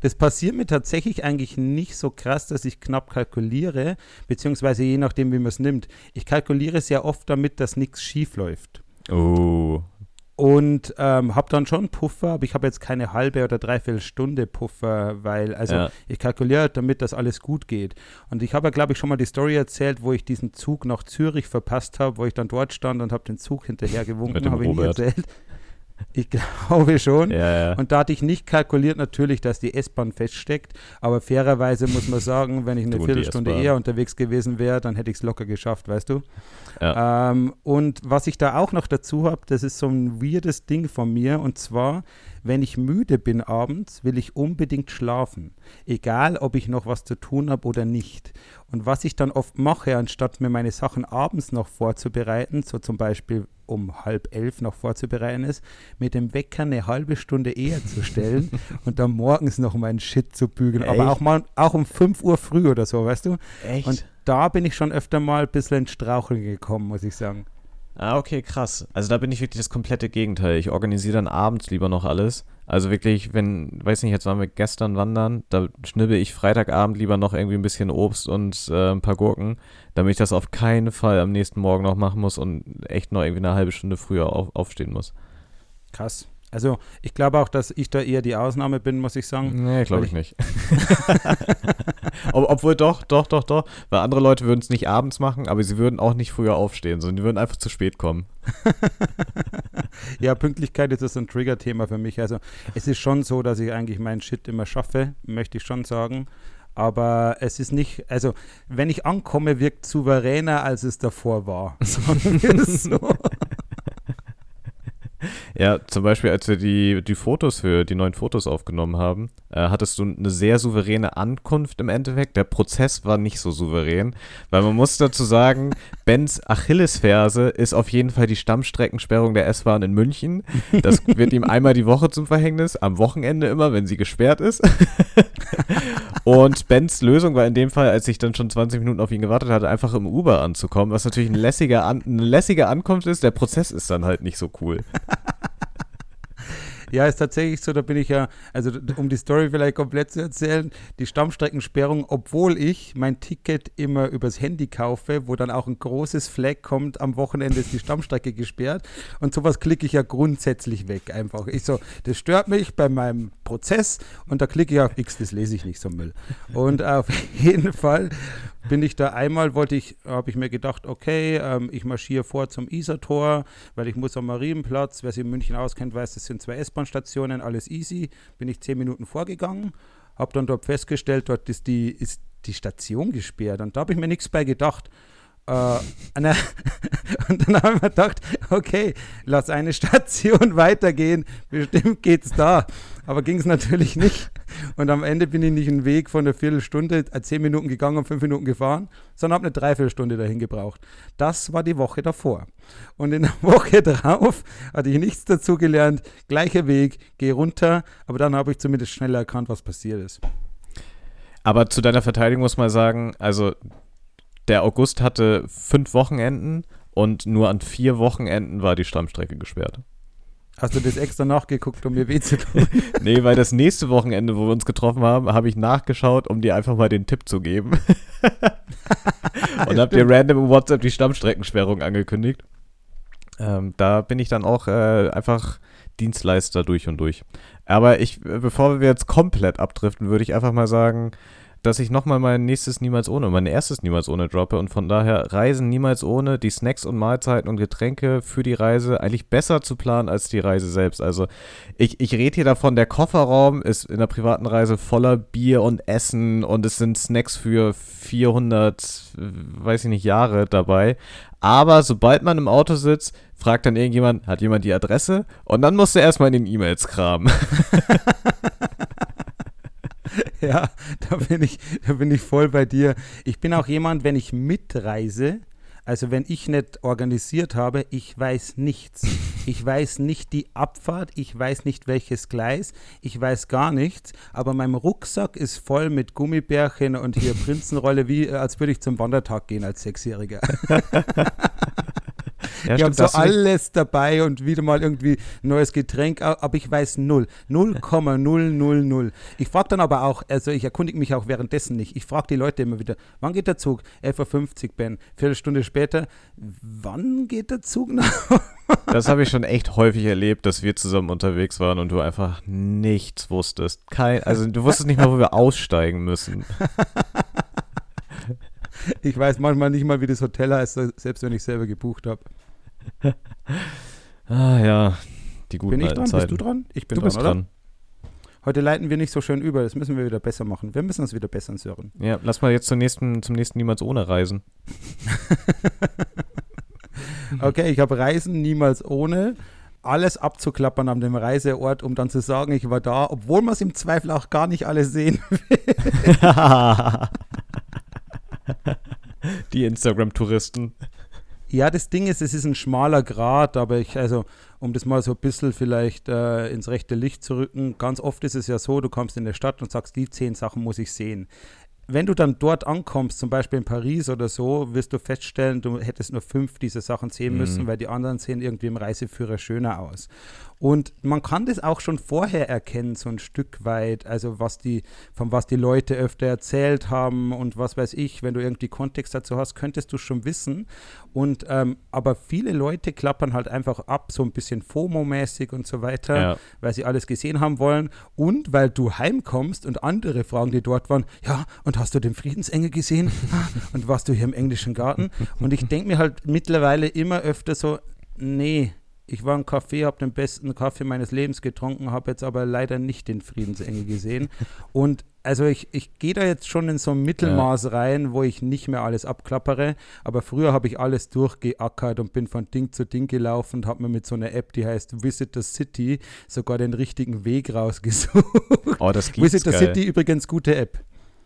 Das passiert mir tatsächlich eigentlich nicht so krass, dass ich knapp kalkuliere, beziehungsweise je nachdem, wie man es nimmt. Ich kalkuliere sehr oft damit, dass nichts schief läuft. Oh, Und ähm, habe dann schon Puffer, aber ich habe jetzt keine halbe oder dreiviertel Stunde Puffer, weil, also Ja. ich kalkuliere damit, dass alles gut geht. Und ich habe ja, glaube ich, schon mal die Story erzählt, wo ich diesen Zug nach Zürich verpasst habe, wo ich dann dort stand und habe den Zug hinterher gewunken, habe ich erzählt. Ich glaube schon. Ja, ja. Und da hatte ich nicht kalkuliert natürlich, dass die S-Bahn feststeckt. Aber fairerweise muss man sagen, wenn ich eine Viertelstunde eher unterwegs gewesen wäre, dann hätte ich es locker geschafft, weißt du? Ja. Ähm, und was ich da auch noch dazu habe, das ist so ein weirdes Ding von mir. Und zwar, wenn ich müde bin abends, will ich unbedingt schlafen. Egal, ob ich noch was zu tun habe oder nicht. Und was ich dann oft mache, anstatt mir meine Sachen abends noch vorzubereiten, so zum Beispiel um halb elf noch vorzubereiten ist, mit dem Wecker eine halbe Stunde eher zu stellen und dann morgens noch meinen Shit zu bügeln. Aber Echt? auch mal auch um 5 Uhr früh oder so, weißt du? Echt? Und da bin ich schon öfter mal ein bisschen ins Straucheln gekommen, muss ich sagen. Ah, okay, krass. Also da bin ich wirklich das komplette Gegenteil. Ich organisiere dann abends lieber noch alles. Also wirklich, wenn, weiß nicht, jetzt waren wir gestern wandern, da schnibbel ich Freitagabend lieber noch irgendwie ein bisschen Obst und äh, ein paar Gurken, damit ich das auf keinen Fall am nächsten Morgen noch machen muss und echt noch irgendwie eine halbe Stunde früher auf, aufstehen muss. Krass. Also ich glaube auch, dass ich da eher die Ausnahme bin, muss ich sagen. Nee, glaube ich nicht. Ob, obwohl doch, doch, doch, doch. Weil andere Leute würden es nicht abends machen, aber sie würden auch nicht früher aufstehen, sondern die würden einfach zu spät kommen. Ja, Pünktlichkeit ist so ein Trigger-Thema für mich. Also es ist schon so, dass ich eigentlich meinen Shit immer schaffe, möchte ich schon sagen. Aber es ist nicht, also wenn ich ankomme, wirkt souveräner, als es davor war. So. Ja, zum Beispiel, als wir die, die Fotos für die neuen Fotos aufgenommen haben, äh, hattest du eine sehr souveräne Ankunft im Endeffekt. Der Prozess war nicht so souverän, weil man muss dazu sagen, Bens Achillesferse ist auf jeden Fall die Stammstreckensperrung der S-Bahn in München. Das wird ihm einmal die Woche zum Verhängnis, am Wochenende immer, wenn sie gesperrt ist. Und Bens Lösung war in dem Fall, als ich dann schon 20 Minuten auf ihn gewartet hatte, einfach im Uber anzukommen, was natürlich ein lässiger An eine lässige Ankunft ist. Der Prozess ist dann halt nicht so cool. Ja, ist tatsächlich so, da bin ich ja, also um die Story vielleicht komplett zu erzählen, die Stammstreckensperrung, obwohl ich mein Ticket immer übers Handy kaufe, wo dann auch ein großes Flag kommt, am Wochenende ist die Stammstrecke gesperrt und sowas klicke ich ja grundsätzlich weg einfach. Ich so, das stört mich bei meinem Prozess und da klicke ich auf X, das lese ich nicht so Müll. Und auf jeden Fall bin ich da einmal, wollte ich, habe ich mir gedacht, okay, ähm, ich marschiere vor zum Isartor, weil ich muss am Marienplatz, wer sich in München auskennt, weiß, das sind zwei S-Bahn-Stationen, alles easy. Bin ich zehn Minuten vorgegangen, habe dann dort festgestellt, dort ist die, ist die Station gesperrt und da habe ich mir nichts bei gedacht. Äh, na, und dann haben wir gedacht, okay, lass eine Station weitergehen, bestimmt geht's da. Aber ging es natürlich nicht. Und am Ende bin ich nicht einen Weg von einer Viertelstunde, äh, zehn Minuten gegangen und fünf Minuten gefahren, sondern habe eine Dreiviertelstunde dahin gebraucht. Das war die Woche davor. Und in der Woche drauf hatte ich nichts dazu gelernt. Gleicher Weg, geh runter, aber dann habe ich zumindest schneller erkannt, was passiert ist. Aber zu deiner Verteidigung muss man sagen, also der August hatte fünf Wochenenden und nur an vier Wochenenden war die Stammstrecke gesperrt. Hast du das extra nachgeguckt, um mir weh zu tun? Nee, weil das nächste Wochenende, wo wir uns getroffen haben, habe ich nachgeschaut, um dir einfach mal den Tipp zu geben. und habe dir random im WhatsApp die Stammstreckensperrung angekündigt. Ähm, da bin ich dann auch äh, einfach Dienstleister durch und durch. Aber ich, äh, bevor wir jetzt komplett abdriften, würde ich einfach mal sagen, dass ich nochmal mein nächstes Niemals ohne, mein erstes Niemals ohne droppe und von daher Reisen niemals ohne, die Snacks und Mahlzeiten und Getränke für die Reise eigentlich besser zu planen als die Reise selbst. Also ich, ich rede hier davon, der Kofferraum ist in der privaten Reise voller Bier und Essen und es sind Snacks für 400, äh, weiß ich nicht, Jahre dabei. Aber sobald man im Auto sitzt, fragt dann irgendjemand, hat jemand die Adresse? Und dann musst du erstmal in den E-Mails kramen. Ja, da bin ich, da bin ich voll bei dir. Ich bin auch jemand, wenn ich mitreise, also wenn ich nicht organisiert habe, ich weiß nichts. Ich weiß nicht die Abfahrt, ich weiß nicht welches Gleis, ich weiß gar nichts, aber mein Rucksack ist voll mit Gummibärchen und hier Prinzenrolle, wie als würde ich zum Wandertag gehen als Sechsjähriger. Ja, ich habe stimmt, so alles dabei und wieder mal irgendwie neues Getränk, aber ich weiß null. 0,000. Ich frage dann aber auch, also ich erkundige mich auch währenddessen nicht. Ich frage die Leute immer wieder, wann geht der Zug? 11.50 Uhr, Ben. Viertelstunde später, wann geht der Zug nach? Das habe ich schon echt häufig erlebt, dass wir zusammen unterwegs waren und du einfach nichts wusstest. Kein, also du wusstest nicht mal, wo wir aussteigen müssen. Ich weiß manchmal nicht mal, wie das Hotel heißt, selbst wenn ich selber gebucht habe. Ah ja, Die guten Bin ich dran? Zeiten. Bist du dran? Ich bin Du dran, bist oder? dran. Heute leiten wir nicht so schön über. Das müssen wir wieder besser machen. Wir müssen uns wieder besser Sören. Ja, lass mal jetzt zum nächsten, zum nächsten Niemals ohne reisen. Okay, ich habe Reisen niemals ohne. Alles abzuklappern an dem Reiseort, um dann zu sagen, ich war da, obwohl man es im Zweifel auch gar nicht alles sehen Die Instagram-Touristen. Ja, das Ding ist, es ist ein schmaler Grat, aber ich, also, um das mal so ein bisschen vielleicht äh, ins rechte Licht zu rücken, ganz oft ist es ja so, du kommst in der Stadt und sagst, die zehn Sachen muss ich sehen. Wenn du dann dort ankommst, zum Beispiel in Paris oder so, wirst du feststellen, du hättest nur fünf dieser Sachen sehen Mhm. müssen, weil die anderen sehen irgendwie im Reiseführer schöner aus. Und man kann das auch schon vorher erkennen, so ein Stück weit, also was die, von was die Leute öfter erzählt haben und was weiß ich, wenn du irgendwie Kontext dazu hast, könntest du schon wissen. Und ähm, aber viele Leute klappern halt einfach ab, so ein bisschen FOMO-mäßig und so weiter, Ja. weil sie alles gesehen haben wollen. Und weil du heimkommst und andere fragen, die dort waren, ja, und hast du den Friedensengel gesehen? Ah, und warst du hier im englischen Garten? Und ich denke mir halt mittlerweile immer öfter so, nee, ich war im Café, habe den besten Kaffee meines Lebens getrunken, habe jetzt aber leider nicht den Friedensengel gesehen. Und also ich, ich gehe da jetzt schon in so ein Mittelmaß rein, wo ich nicht mehr alles abklappere. Aber früher habe ich alles durchgeackert und bin von Ding zu Ding gelaufen und habe mir mit so einer App, die heißt Visit the City, sogar den richtigen Weg rausgesucht. Oh, das gibt's Visit the geil. City übrigens gute App.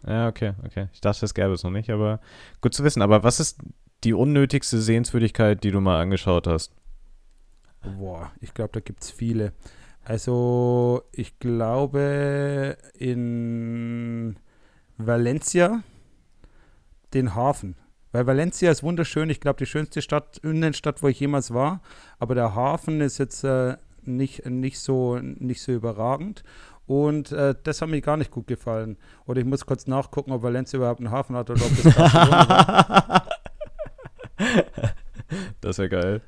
Ja, okay, okay. Ich dachte, das gäbe es noch nicht, aber gut zu wissen. Aber was ist die unnötigste Sehenswürdigkeit, die du mal angeschaut hast? Boah, ich glaube, da gibt es viele. Also, ich glaube in Valencia den Hafen. Weil Valencia ist wunderschön. Ich glaube, die schönste Stadt, Innenstadt, wo ich jemals war. Aber der Hafen ist jetzt äh, nicht, nicht, so, nicht so überragend. Und äh, das hat mir gar nicht gut gefallen. Oder ich muss kurz nachgucken, ob Valencia überhaupt einen Hafen hat oder ob das Barcelona. Das wäre geil.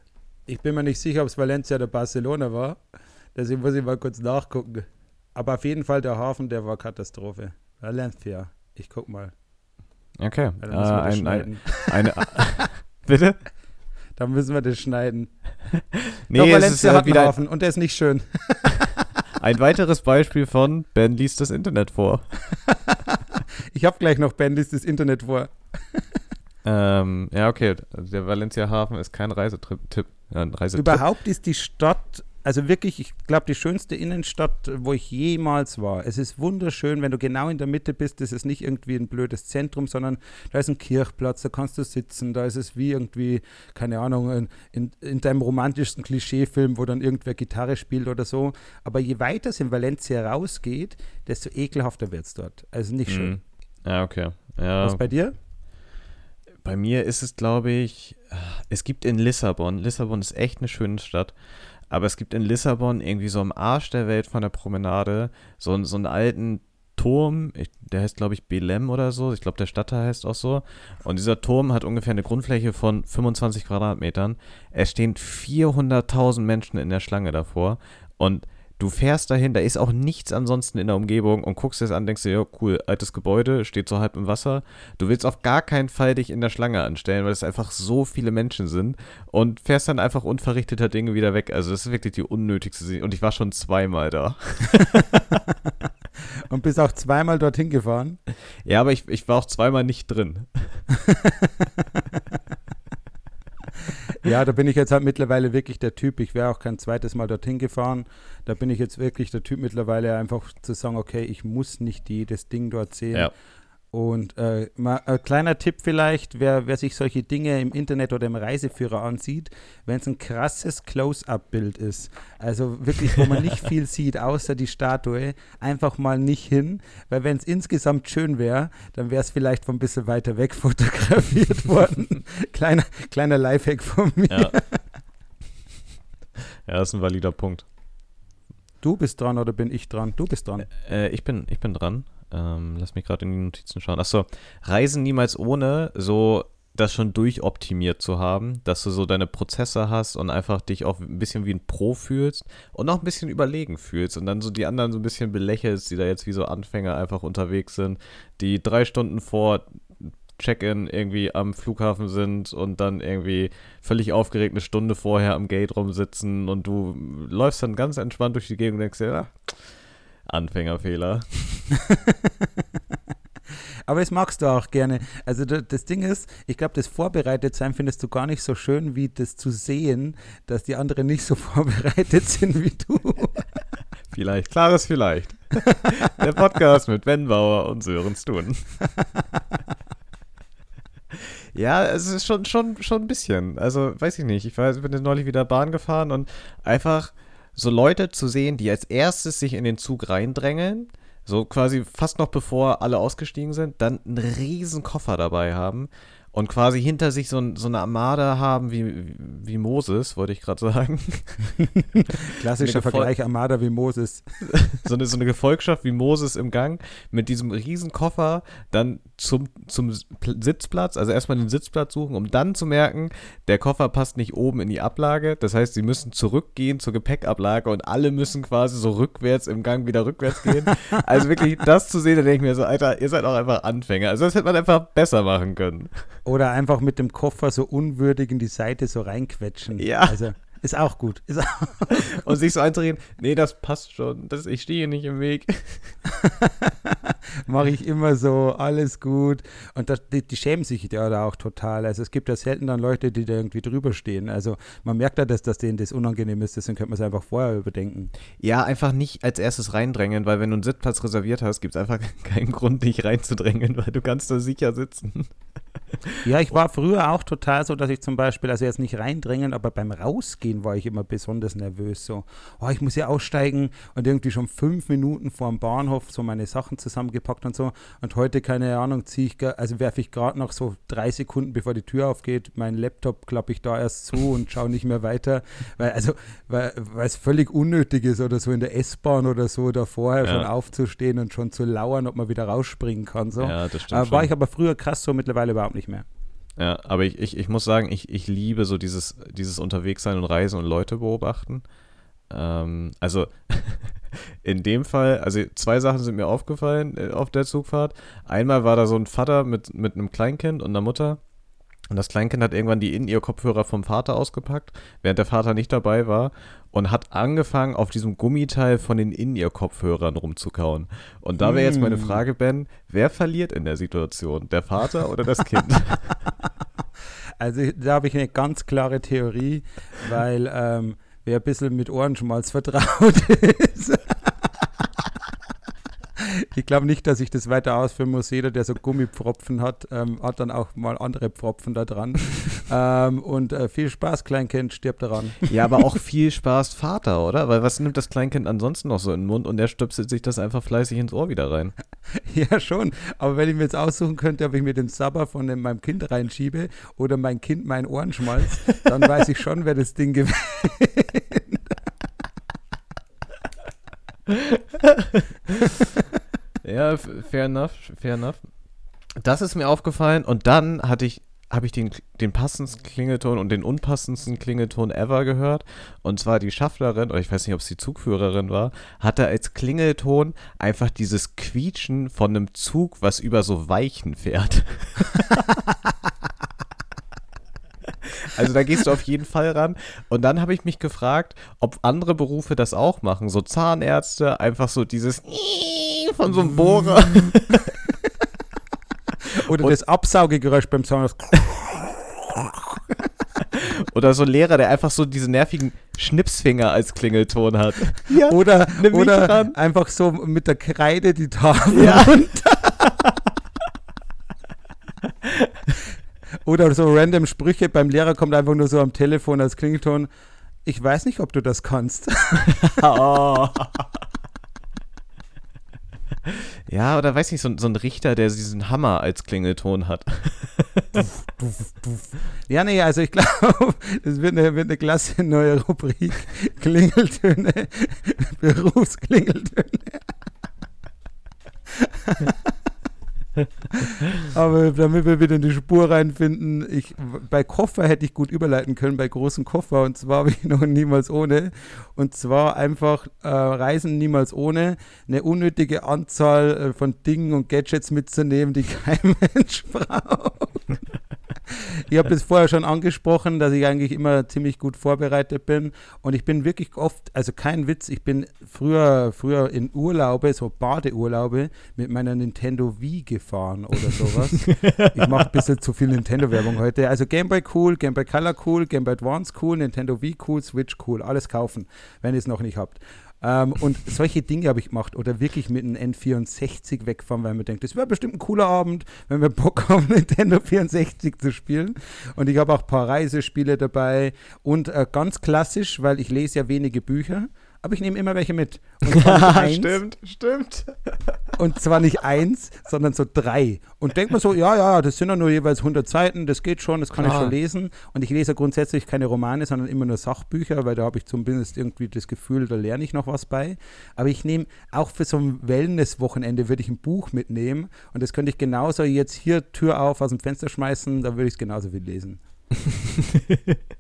Ich bin mir nicht sicher, ob es Valencia oder Barcelona war. Deswegen muss ich mal kurz nachgucken. Aber auf jeden Fall der Hafen, der war Katastrophe. Valencia. Ich guck mal. Okay. Ja, Äh, ein, ein, eine, Bitte? Dann müssen wir das schneiden. Nee, Doch, es ist Valencia hat einen wieder Hafen und der ist nicht schön. ein weiteres Beispiel von Ben liest das Internet vor. Ich habe gleich noch Bandits das Internet vor. Ähm, ja, okay. Der Valencia Hafen ist kein Reisetrip. Ja. Überhaupt ist die Stadt, also wirklich, ich glaube, die schönste Innenstadt, wo ich jemals war. Es ist wunderschön, wenn du genau in der Mitte bist. Das ist nicht irgendwie ein blödes Zentrum, sondern da ist ein Kirchplatz, da kannst du sitzen. Da ist es wie irgendwie, keine Ahnung, in, in, in deinem romantischsten Klischeefilm, wo dann irgendwer Gitarre spielt oder so. Aber je weiter es in Valencia rausgeht, desto ekelhafter wird es dort. Also nicht schön. Mhm. Ja, okay. Ja, Was bei dir? Bei mir ist es, glaube ich, es gibt in Lissabon, Lissabon ist echt eine schöne Stadt, aber es gibt in Lissabon irgendwie so am Arsch der Welt von der Promenade so, einen- so einen alten Turm, ich, der heißt, glaube ich, Belem oder so, ich glaube, der Stadtteil heißt auch so. Und dieser Turm hat ungefähr eine Grundfläche von 25 Quadratmetern. Es stehen 400.000 Menschen in der Schlange davor und Du fährst dahin, da ist auch nichts ansonsten in der Umgebung und guckst das an, denkst dir, ja, cool, altes Gebäude, steht so halb im Wasser. Du willst auf gar keinen Fall dich in der Schlange anstellen, weil es einfach so viele Menschen sind und fährst dann einfach unverrichteter Dinge wieder weg. Also das ist wirklich die unnötigste Se- Und ich war schon zweimal da. Und bist auch zweimal dorthin gefahren. Ja, aber ich, ich war auch zweimal nicht drin. Ja, da bin ich jetzt halt mittlerweile wirklich der Typ. Ich wäre auch kein zweites Mal dorthin gefahren. Da bin ich jetzt wirklich der Typ mittlerweile, einfach zu sagen, okay, ich muss nicht jedes Ding dort sehen. Ja. Und äh, mal ein kleiner Tipp vielleicht, wer, wer sich solche Dinge im Internet oder im Reiseführer ansieht, wenn es ein krasses Close-up-Bild ist, also wirklich, wo man nicht viel sieht, außer die Statue, einfach mal nicht hin, weil wenn es insgesamt schön wäre, dann wäre es vielleicht von ein bisschen weiter weg fotografiert worden. kleiner, kleiner Lifehack von mir. Ja. ja, das ist ein valider Punkt. Du bist dran oder bin ich dran? Du bist dran. Äh, ich, bin, ich bin dran. Ähm, lass mich gerade in die Notizen schauen. Achso, Reisen niemals ohne so das schon durchoptimiert zu haben, dass du so deine Prozesse hast und einfach dich auch ein bisschen wie ein Pro fühlst und auch ein bisschen überlegen fühlst und dann so die anderen so ein bisschen belächelst, die da jetzt wie so Anfänger einfach unterwegs sind, die drei Stunden vor Check-in irgendwie am Flughafen sind und dann irgendwie völlig aufgeregt eine Stunde vorher am Gate rumsitzen und du läufst dann ganz entspannt durch die Gegend und denkst dir, ja, Anfängerfehler. Aber das magst du auch gerne. Also da- das Ding ist, ich glaube, das Vorbereitetsein findest du gar nicht so schön, wie das zu sehen, dass die anderen nicht so vorbereitet sind wie du. Vielleicht, klares Vielleicht. Der Podcast mit Ben Bauer und Sören Stun. Ja, es ist schon, schon, schon ein bisschen. Also, weiß ich nicht. Ich war, bin jetzt neulich wieder Bahn gefahren und einfach so Leute zu sehen, die als erstes sich in den Zug reindrängeln, so quasi fast noch bevor alle ausgestiegen sind, dann einen riesen Koffer dabei haben und quasi hinter sich so, so eine Armada haben wie, wie Moses, wollte ich gerade sagen. Klassischer Vergleich Armada wie Moses. so eine, so eine Gefolgschaft wie Moses im Gang mit diesem riesen Koffer dann zum, zum Pl- Sitzplatz, also erstmal den Sitzplatz suchen, um dann zu merken, der Koffer passt nicht oben in die Ablage. Das heißt, sie müssen zurückgehen zur Gepäckablage und alle müssen quasi so rückwärts im Gang wieder rückwärts gehen. Also wirklich das zu sehen, da denke ich mir so, Alter, ihr seid auch einfach Anfänger. Also das hätte man einfach besser machen können. Oder einfach mit dem Koffer so unwürdig in die Seite so reinquetschen. Ja. Also ist auch gut. Ist auch Und sich so einzureden, nee, das passt schon, das, ich stehe nicht im Weg. mache ich immer so, alles gut. Und das, die, die schämen sich ja da auch total. Also es gibt ja selten dann Leute, die da irgendwie drüber stehen. Also man merkt ja, dass, dass denen das unangenehm ist, deswegen könnte man es einfach vorher überdenken. Ja, einfach nicht als erstes reindrängen, weil wenn du einen Sitzplatz reserviert hast, gibt es einfach keinen Grund, dich reinzudrängen, weil du kannst da sicher sitzen. Ja, ich war früher auch total so, dass ich zum Beispiel, also jetzt nicht reindrängen, aber beim Rausgehen war ich immer besonders nervös. So, oh, ich muss ja aussteigen und irgendwie schon fünf Minuten vor dem Bahnhof so meine Sachen zusammengepackt und so. Und heute, keine Ahnung, ziehe ich, also werfe ich gerade noch so drei Sekunden, bevor die Tür aufgeht, meinen Laptop klappe ich da erst zu und schaue nicht mehr weiter. Weil, also, weil, es völlig unnötig ist oder so in der S-Bahn oder so, da vorher Ja. schon aufzustehen und schon zu lauern, ob man wieder rausspringen kann. So. Ja, das Äh, stimmt. war schon. ich aber früher krass so, mittlerweile überhaupt nicht mehr. Ja, aber ich, ich, ich muss sagen, ich, ich liebe so dieses, dieses Unterwegssein und Reisen und Leute beobachten. Ähm, also in dem Fall, also zwei Sachen sind mir aufgefallen äh, auf der Zugfahrt. Einmal war da so ein Vater mit, mit einem Kleinkind und einer Mutter. Und das Kleinkind hat irgendwann die In-Ear-Kopfhörer vom Vater ausgepackt, während der Vater nicht dabei war und hat angefangen, auf diesem Gummiteil von den In-Ear-Kopfhörern rumzukauen. Und da wäre jetzt meine Hm. Frage, Ben, wer verliert in der Situation? Der Vater oder das Kind? Also da habe ich eine ganz klare Theorie, weil ähm, wer ein bisschen mit Ohrenschmalz vertraut ist. Ich glaube nicht, dass ich das weiter ausführen muss. Jeder, der so Gummipfropfen hat, ähm, hat dann auch mal andere Pfropfen da dran. ähm, und äh, viel Spaß, Kleinkind, stirbt daran. Ja, aber auch viel Spaß Vater, oder? Weil was nimmt das Kleinkind ansonsten noch so in den Mund und der stöpselt sich das einfach fleißig ins Ohr wieder rein. Ja, schon. Aber wenn ich mir jetzt aussuchen könnte, ob ich mir den Sabber von dem, meinem Kind reinschiebe oder mein Kind meinen Ohrenschmalz, dann weiß ich schon, wer das Ding gewinnt. Ja, fair enough, fair enough. Das ist mir aufgefallen und dann hatte ich habe ich den, den passendsten Klingelton und den unpassendsten Klingelton ever gehört. Und zwar die Schafflerin, oder ich weiß nicht, ob es die Zugführerin war, hatte als Klingelton einfach dieses Quietschen von einem Zug, was über so Weichen fährt. Also da gehst du auf jeden Fall ran. Und dann habe ich mich gefragt, ob andere Berufe das auch machen. So Zahnärzte, einfach so dieses von so einem Bohrer. Oder Und- das Absaugegeräusch beim Zahnarzt. Oder so ein Lehrer, der einfach so diese nervigen Schnipsfinger als Klingelton hat. Ja. Oder, oder einfach so mit der Kreide die Tafel Ja. runter. Oder so random Sprüche beim Lehrer kommt einfach nur so am Telefon als Klingelton. Ich weiß nicht, ob du das kannst. Oh. Ja, oder weiß nicht, so, ein- so ein Richter, der diesen Hammer als Klingelton hat. Ja, nee, also ich glaube, das wird eine, wird eine klasse neue Rubrik. Klingeltöne, Berufsklingeltöne. Aber damit wir wieder in die Spur reinfinden, ich, bei Koffer hätte ich gut überleiten können, bei großen Koffer. Und zwar ich noch niemals ohne. Und zwar einfach äh, Reisen niemals ohne, eine unnötige Anzahl äh, von Dingen und Gadgets mitzunehmen, die kein Mensch braucht. Ich habe das vorher schon angesprochen, dass ich eigentlich immer ziemlich gut vorbereitet bin. Und ich bin wirklich oft, also kein Witz, ich bin früher, früher in Urlaube, so Badeurlaube, mit meiner Nintendo Wii gefahren oder sowas. ich mache ein bisschen zu viel Nintendo-Werbung heute. Also Game Boy cool, Game Boy Color cool, Game Boy Advance cool, Nintendo Wii cool, Switch cool. Alles kaufen, wenn ihr es noch nicht habt. Ähm, und solche Dinge habe ich gemacht oder wirklich mit einem N64 wegfahren, weil man denkt, das wäre bestimmt ein cooler Abend, wenn wir Bock haben, Nintendo 64 zu spielen. Und ich habe auch ein paar Reisespiele dabei und äh, ganz klassisch, weil ich lese ja wenige Bücher aber ich nehme immer welche mit. Und zwar nicht eins, stimmt, stimmt. Und zwar nicht eins, sondern so drei. Und denkt man so, ja, ja, das sind ja nur jeweils 100 Seiten, das geht schon, das kann Klar. ich schon lesen. Und ich lese grundsätzlich keine Romane, sondern immer nur Sachbücher, weil da habe ich zumindest irgendwie das Gefühl, da lerne ich noch was bei. Aber ich nehme auch für so ein Wellness-Wochenende würde ich ein Buch mitnehmen und das könnte ich genauso jetzt hier Tür auf aus dem Fenster schmeißen, da würde ich es genauso viel lesen.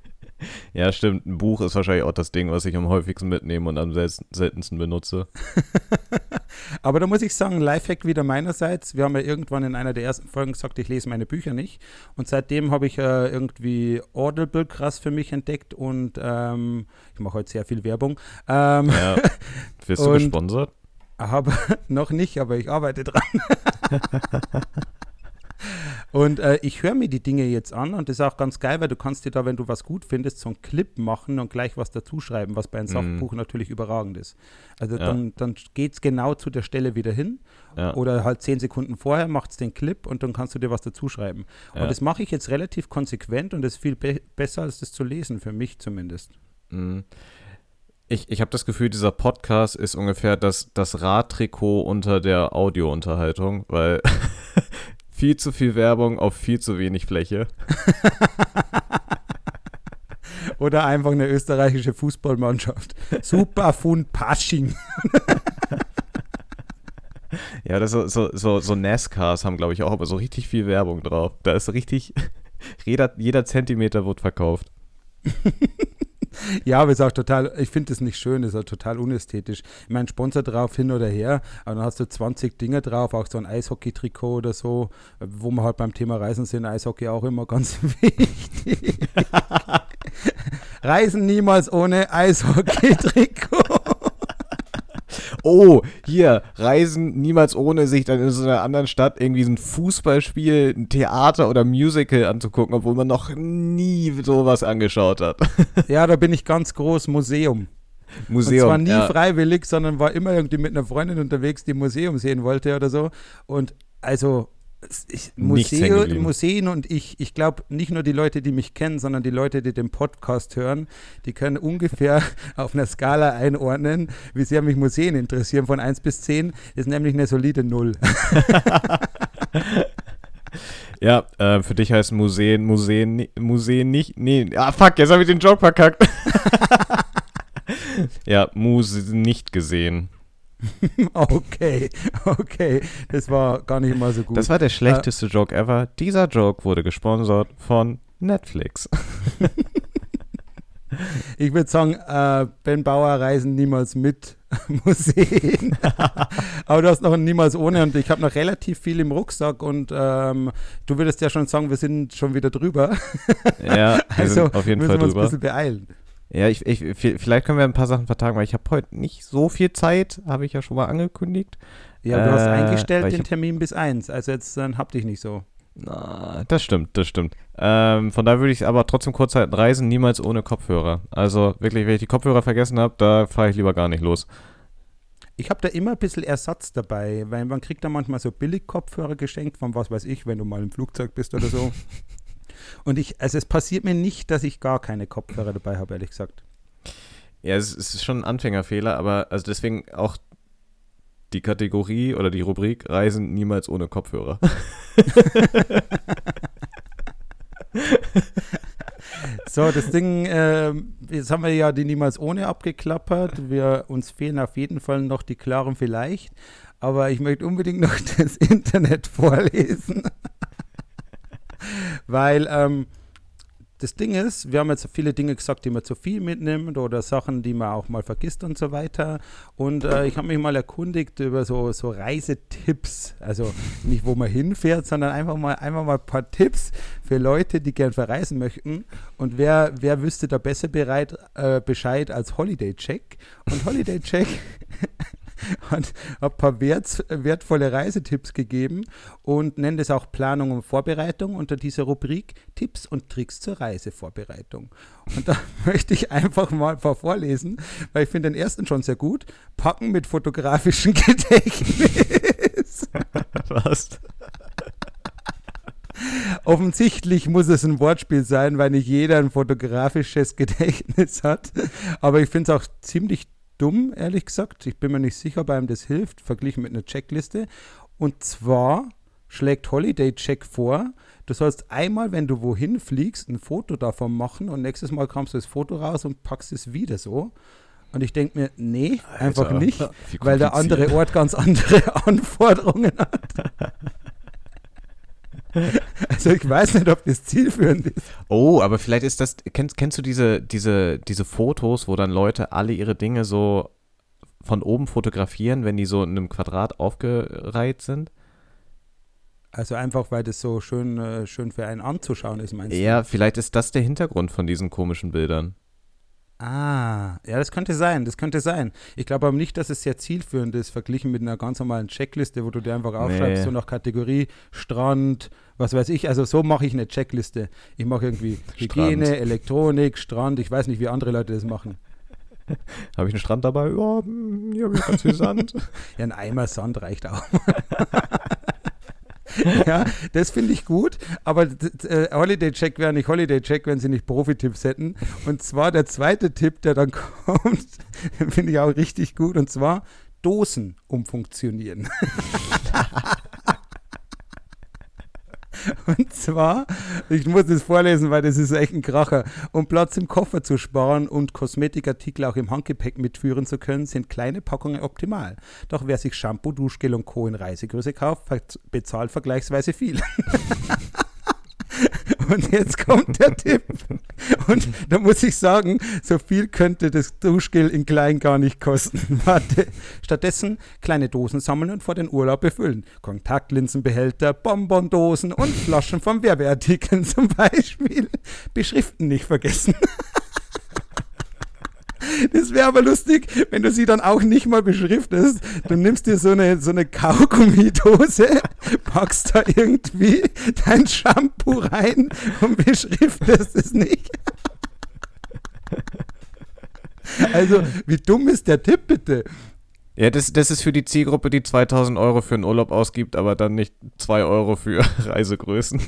Ja, stimmt. Ein Buch ist wahrscheinlich auch das Ding, was ich am häufigsten mitnehme und am sel- seltensten benutze. Aber da muss ich sagen, Lifehack wieder meinerseits. Wir haben ja irgendwann in einer der ersten Folgen gesagt, ich lese meine Bücher nicht. Und seitdem habe ich äh, irgendwie Audible krass für mich entdeckt und ähm, ich mache heute sehr viel Werbung. Ähm, Ja. Wirst du gesponsert? aber noch nicht, aber ich arbeite dran. Und äh, ich höre mir die Dinge jetzt an und das ist auch ganz geil, weil du kannst dir da, wenn du was gut findest, so einen Clip machen und gleich was dazu schreiben, was bei einem Mhm. Sachbuch natürlich überragend ist. Also Ja. dann, dann geht es genau zu der Stelle wieder hin Ja. oder halt zehn Sekunden vorher macht es den Clip und dann kannst du dir was dazu schreiben. Ja. Und das mache ich jetzt relativ konsequent und das ist viel be besser, als das zu lesen, für mich zumindest. Mhm. Ich, ich habe das Gefühl, dieser Podcast ist ungefähr das, das Radtrikot unter der Audiounterhaltung, weil viel zu viel Werbung auf viel zu wenig Fläche. Oder einfach eine österreichische Fußballmannschaft. Super von Pasching. Ja, das so, so, so, so NASCARs haben, glaube ich, auch aber so richtig viel Werbung drauf. Da ist richtig, jeder, jeder Zentimeter wird verkauft. Ja, aber ist auch total, ich finde das nicht schön, ist auch total unästhetisch. Ich meine, Sponsor drauf hin oder her, aber dann hast du 20 Dinge drauf, auch so ein Eishockey-Trikot oder so, wo wir halt beim Thema Reisen sind, Eishockey auch immer ganz wichtig. Reisen niemals ohne Eishockey-Trikot. Oh, hier, Reisen niemals ohne sich dann in so einer anderen Stadt irgendwie so ein Fußballspiel, ein Theater oder Musical anzugucken, obwohl man noch nie sowas angeschaut hat. Ja, da bin ich ganz groß, Museum. Museum. Und zwar nie ja. freiwillig, sondern war immer irgendwie mit einer Freundin unterwegs, die ein Museum sehen wollte oder so. Und also ich, geblieben. Museen und ich, ich glaube nicht nur die Leute, die mich kennen, sondern die Leute, die den Podcast hören, die können ungefähr auf einer Skala einordnen, wie sehr mich Museen interessieren von 1 bis 10. ist nämlich eine solide Null. Ja, äh, für dich heißt Museen, Museen, Museen nicht. Nee, ah fuck, jetzt habe ich den Joke verkackt. ja, Muse nicht gesehen. okay, okay. Das war gar nicht mal so gut. Das war der schlechteste Joke ever. Dieser Joke wurde gesponsert von Netflix. Ich würde sagen, äh, Ben Bauer reisen niemals mit Museen. Aber du hast noch ein niemals ohne und ich habe noch relativ viel im Rucksack und ähm, du würdest ja schon sagen, wir sind schon wieder drüber. Ja, Also auf jeden müssen Fall wir uns ein drüber. bisschen beeilen. Ja, ich, ich, vi- vielleicht können wir ein paar Sachen vertagen, weil ich habe heute nicht so viel Zeit, habe ich ja schon mal angekündigt. Ja, du hast Äh, eingestellt weil ich den Termin bis eins. Also jetzt dann hab dich nicht so. Na, das stimmt, das stimmt. Ähm, von daher würde ich aber trotzdem kurz halten, reisen niemals ohne Kopfhörer. Also wirklich, wenn ich die Kopfhörer vergessen habe, da fahre ich lieber gar nicht los. Ich habe da immer ein bisschen Ersatz dabei, weil man kriegt da manchmal so Billig-Kopfhörer geschenkt von was weiß ich, wenn du mal im Flugzeug bist oder so. Und ich, also es passiert mir nicht, dass ich gar keine Kopfhörer dabei habe, ehrlich gesagt. Ja, es, es ist schon ein Anfängerfehler, aber also deswegen auch die Kategorie oder die Rubrik Reisen niemals ohne Kopfhörer. So, das Ding, ähm, jetzt haben wir ja die niemals ohne abgeklappert. Wir, uns fehlen auf jeden Fall noch die klaren vielleicht. aber ich möchte unbedingt noch das Internet vorlesen. Weil ähm, das Ding ist, wir haben jetzt viele Dinge gesagt, die man zu viel mitnimmt oder Sachen, die man auch mal vergisst und so weiter. Und äh, ich habe mich mal erkundigt über so, so Reisetipps. Also nicht, wo man hinfährt, sondern einfach mal, einfach mal ein paar Tipps für Leute, die gern verreisen möchten. Und wer, wer wüsste da besser bereit, äh, Bescheid als Holiday Check? Und Holiday Check und habe ein paar wert, wertvolle Reisetipps gegeben und nenne das auch Planung und Vorbereitung unter dieser Rubrik Tipps und Tricks zur Reisevorbereitung. Und da möchte ich einfach mal ein paar vorlesen, weil ich finde den ersten schon sehr gut. Packen mit fotografischem Gedächtnis. Was? Offensichtlich muss es ein Wortspiel sein, weil nicht jeder ein fotografisches Gedächtnis hat. Aber ich finde es auch ziemlich dumm, ehrlich gesagt. Ich bin mir nicht sicher, ob einem das hilft, verglichen mit einer Checkliste. Und zwar schlägt Holiday Check vor, du sollst einmal, wenn du wohin fliegst, ein Foto davon machen und nächstes Mal kommst du das Foto raus und packst es wieder so. Und ich denke mir, nee, Alter, einfach nicht, weil der andere Ort ganz andere Anforderungen hat. Also ich weiß nicht, ob das zielführend ist. Oh, aber vielleicht ist das, kennst, kennst du diese, diese, diese Fotos, wo dann Leute alle ihre Dinge so von oben fotografieren, wenn die so in einem Quadrat aufgereiht sind? Also einfach, weil das so schön, äh, schön für einen anzuschauen ist, meinst du? Ja, vielleicht ist das der Hintergrund von diesen komischen Bildern. Ah, ja, das könnte sein, das könnte sein. Ich glaube aber nicht, dass es sehr zielführend ist, verglichen mit einer ganz normalen Checkliste, wo du dir einfach aufschreibst, Nee. so nach Kategorie Strand, was weiß ich. Also so mache ich eine Checkliste. Ich mache irgendwie Hygiene, Strand. Elektronik, Strand. Ich weiß nicht, wie andere Leute das machen. Habe ich einen Strand dabei? Ja, hier habe ich ganz viel Sand. Ja, ein Eimer Sand reicht auch. ja, das finde ich gut, aber äh, Holiday Check wäre nicht Holiday Check, wenn sie nicht Profi-Tipps hätten. Und zwar der zweite Tipp, der dann kommt, finde ich auch richtig gut, und zwar Dosen umfunktionieren. Und zwar, ich muss das vorlesen, weil das ist echt ein Kracher. Um Platz im Koffer zu sparen und Kosmetikartikel auch im Handgepäck mitführen zu können, sind kleine Packungen optimal. Doch wer sich Shampoo, Duschgel und Co. in Reisegröße kauft, bezahlt vergleichsweise viel. Und jetzt kommt der Tipp. Und da muss ich sagen, so viel könnte das Duschgel in klein gar nicht kosten. Warte. Stattdessen kleine Dosen sammeln und vor den Urlaub befüllen. Kontaktlinsenbehälter, Bonbondosen und Flaschen von Werbeartikeln zum Beispiel. Beschriften nicht vergessen. Das wäre aber lustig, wenn du sie dann auch nicht mal beschriftest. Du nimmst dir so eine, so eine Kaugummidose, packst da irgendwie dein Shampoo rein und beschriftest es nicht. Also, wie dumm ist der Tipp bitte? Ja, das, das ist für die Zielgruppe, die 2000 Euro für einen Urlaub ausgibt, aber dann nicht 2 Euro für Reisegrößen.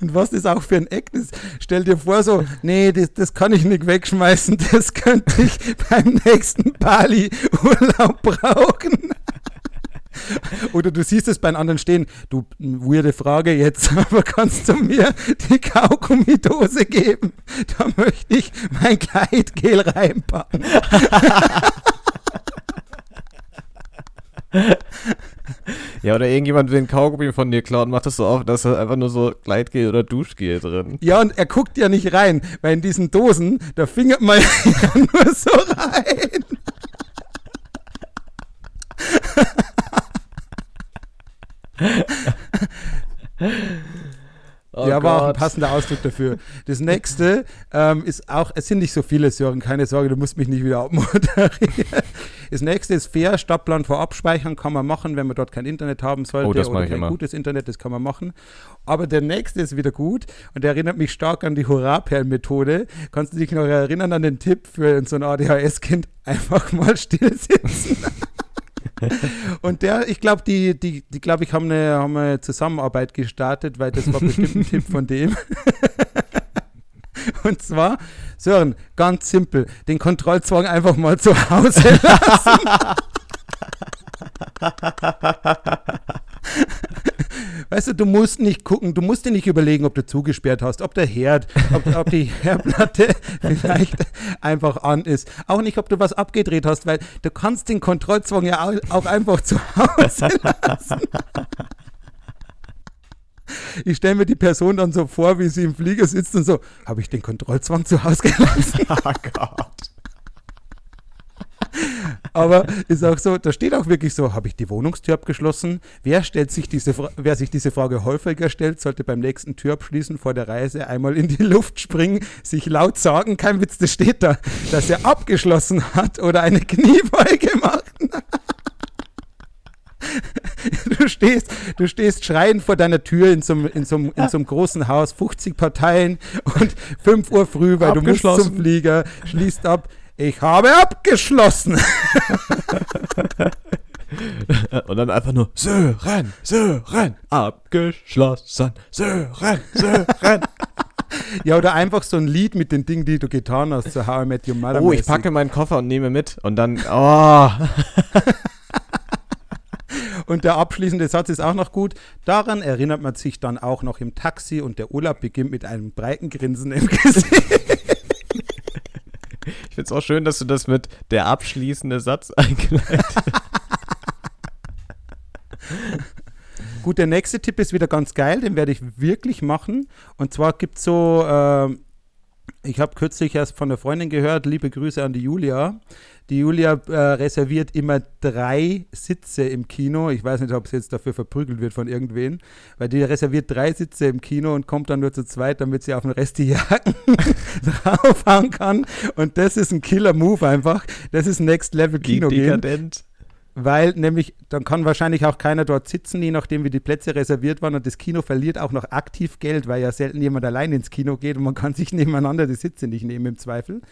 Und was das auch für ein Eck ist, stell dir vor so, nee, das, das kann ich nicht wegschmeißen, das könnte ich beim nächsten Bali-Urlaub brauchen. Oder du siehst es bei einem anderen stehen, du, weirde Frage jetzt, aber kannst du mir die Kaugummidose geben? Da möchte ich mein Gleitgel reinpacken. Ja, oder irgendjemand will ein Kaugummi von dir klauen, macht das so auf, da ist einfach nur so Gleitgel oder Duschgel drin. Ja, und er guckt ja nicht rein, weil in diesen Dosen, da fingert man ja nur so rein. Oh ja, war auch ein passender Ausdruck dafür. Das nächste ähm, ist auch, es sind nicht so viele Sören, keine Sorge, du musst mich nicht wieder abmoderieren. Das nächste ist fair, Stadtplan vorab speichern, kann man machen, wenn man dort kein Internet haben sollte Oh, das oder ich kein immer. gutes Internet, das kann man machen. Aber der nächste ist wieder gut und der erinnert mich stark an die Hurra-Perlen-Methode. Kannst du dich noch erinnern an den Tipp für so ein ADHS-Kind? Einfach mal still sitzen. Und der, ich glaube, die, die, die glaube ich, haben eine, haben eine Zusammenarbeit gestartet, weil das war bestimmt ein Tipp von dem. Und zwar, Sören, ganz simpel, den Kontrollzwang einfach mal zu Hause lassen. Weißt du, du musst nicht gucken, du musst dir nicht überlegen, ob du zugesperrt hast, ob der Herd, ob, ob die Herdplatte vielleicht einfach an ist. Auch nicht, ob du was abgedreht hast, weil du kannst den Kontrollzwang ja auch, auch einfach zu Hause lassen. Ich stelle mir die Person dann so vor, wie sie im Flieger sitzt und so, habe ich den Kontrollzwang zu Hause gelassen? Oh Gott. Aber ist auch so, da steht auch wirklich so, habe ich die Wohnungstür abgeschlossen? Wer stellt sich diese, wer sich diese Frage häufiger stellt, sollte beim nächsten Tür abschließen vor der Reise einmal in die Luft springen, sich laut sagen, kein Witz, das steht da, dass er abgeschlossen hat oder eine Kniebeuge macht. Du stehst, du stehst schreiend vor deiner Tür in so, einem- in, so, in so einem großen Haus, 50 Parteien und 5 Uhr früh, weil du musst zum. Flieger, schließt ab. Ich habe abgeschlossen. Und dann einfach nur Sören, Sören, abgeschlossen, Sören, Sören. Ja, oder einfach so ein Lied mit den Dingen, die du getan hast, so How I Met Your Mother. Oh, ich packe meinen Koffer und nehme mit. Und dann, oh. Und der abschließende Satz ist auch noch gut. Daran erinnert man sich dann auch noch im Taxi und der Urlaub beginnt mit einem breiten Grinsen im Gesicht. Ich finde es auch schön, dass du das mit der abschließende Satz eingeleitet Gut, der nächste Tipp ist wieder ganz geil, den werde ich wirklich machen. Und zwar gibt es so, ähm, ich habe kürzlich erst von einer Freundin gehört, liebe Grüße an die Julia. Die Julia äh, reserviert immer drei Sitze im Kino. Ich weiß nicht, ob sie jetzt dafür verprügelt wird von irgendwen, weil die reserviert drei Sitze im Kino und kommt dann nur zu zweit, damit sie auf den Rest die Jacken draufhauen kann. Und das ist ein Killer-Move einfach. Das ist Next Level Kino gehen. dekadent. Weil nämlich, dann kann wahrscheinlich auch keiner dort sitzen, je nachdem, wie die Plätze reserviert waren. Und das Kino verliert auch noch aktiv Geld, weil ja selten jemand allein ins Kino geht und man kann sich nebeneinander die Sitze nicht nehmen im Zweifel.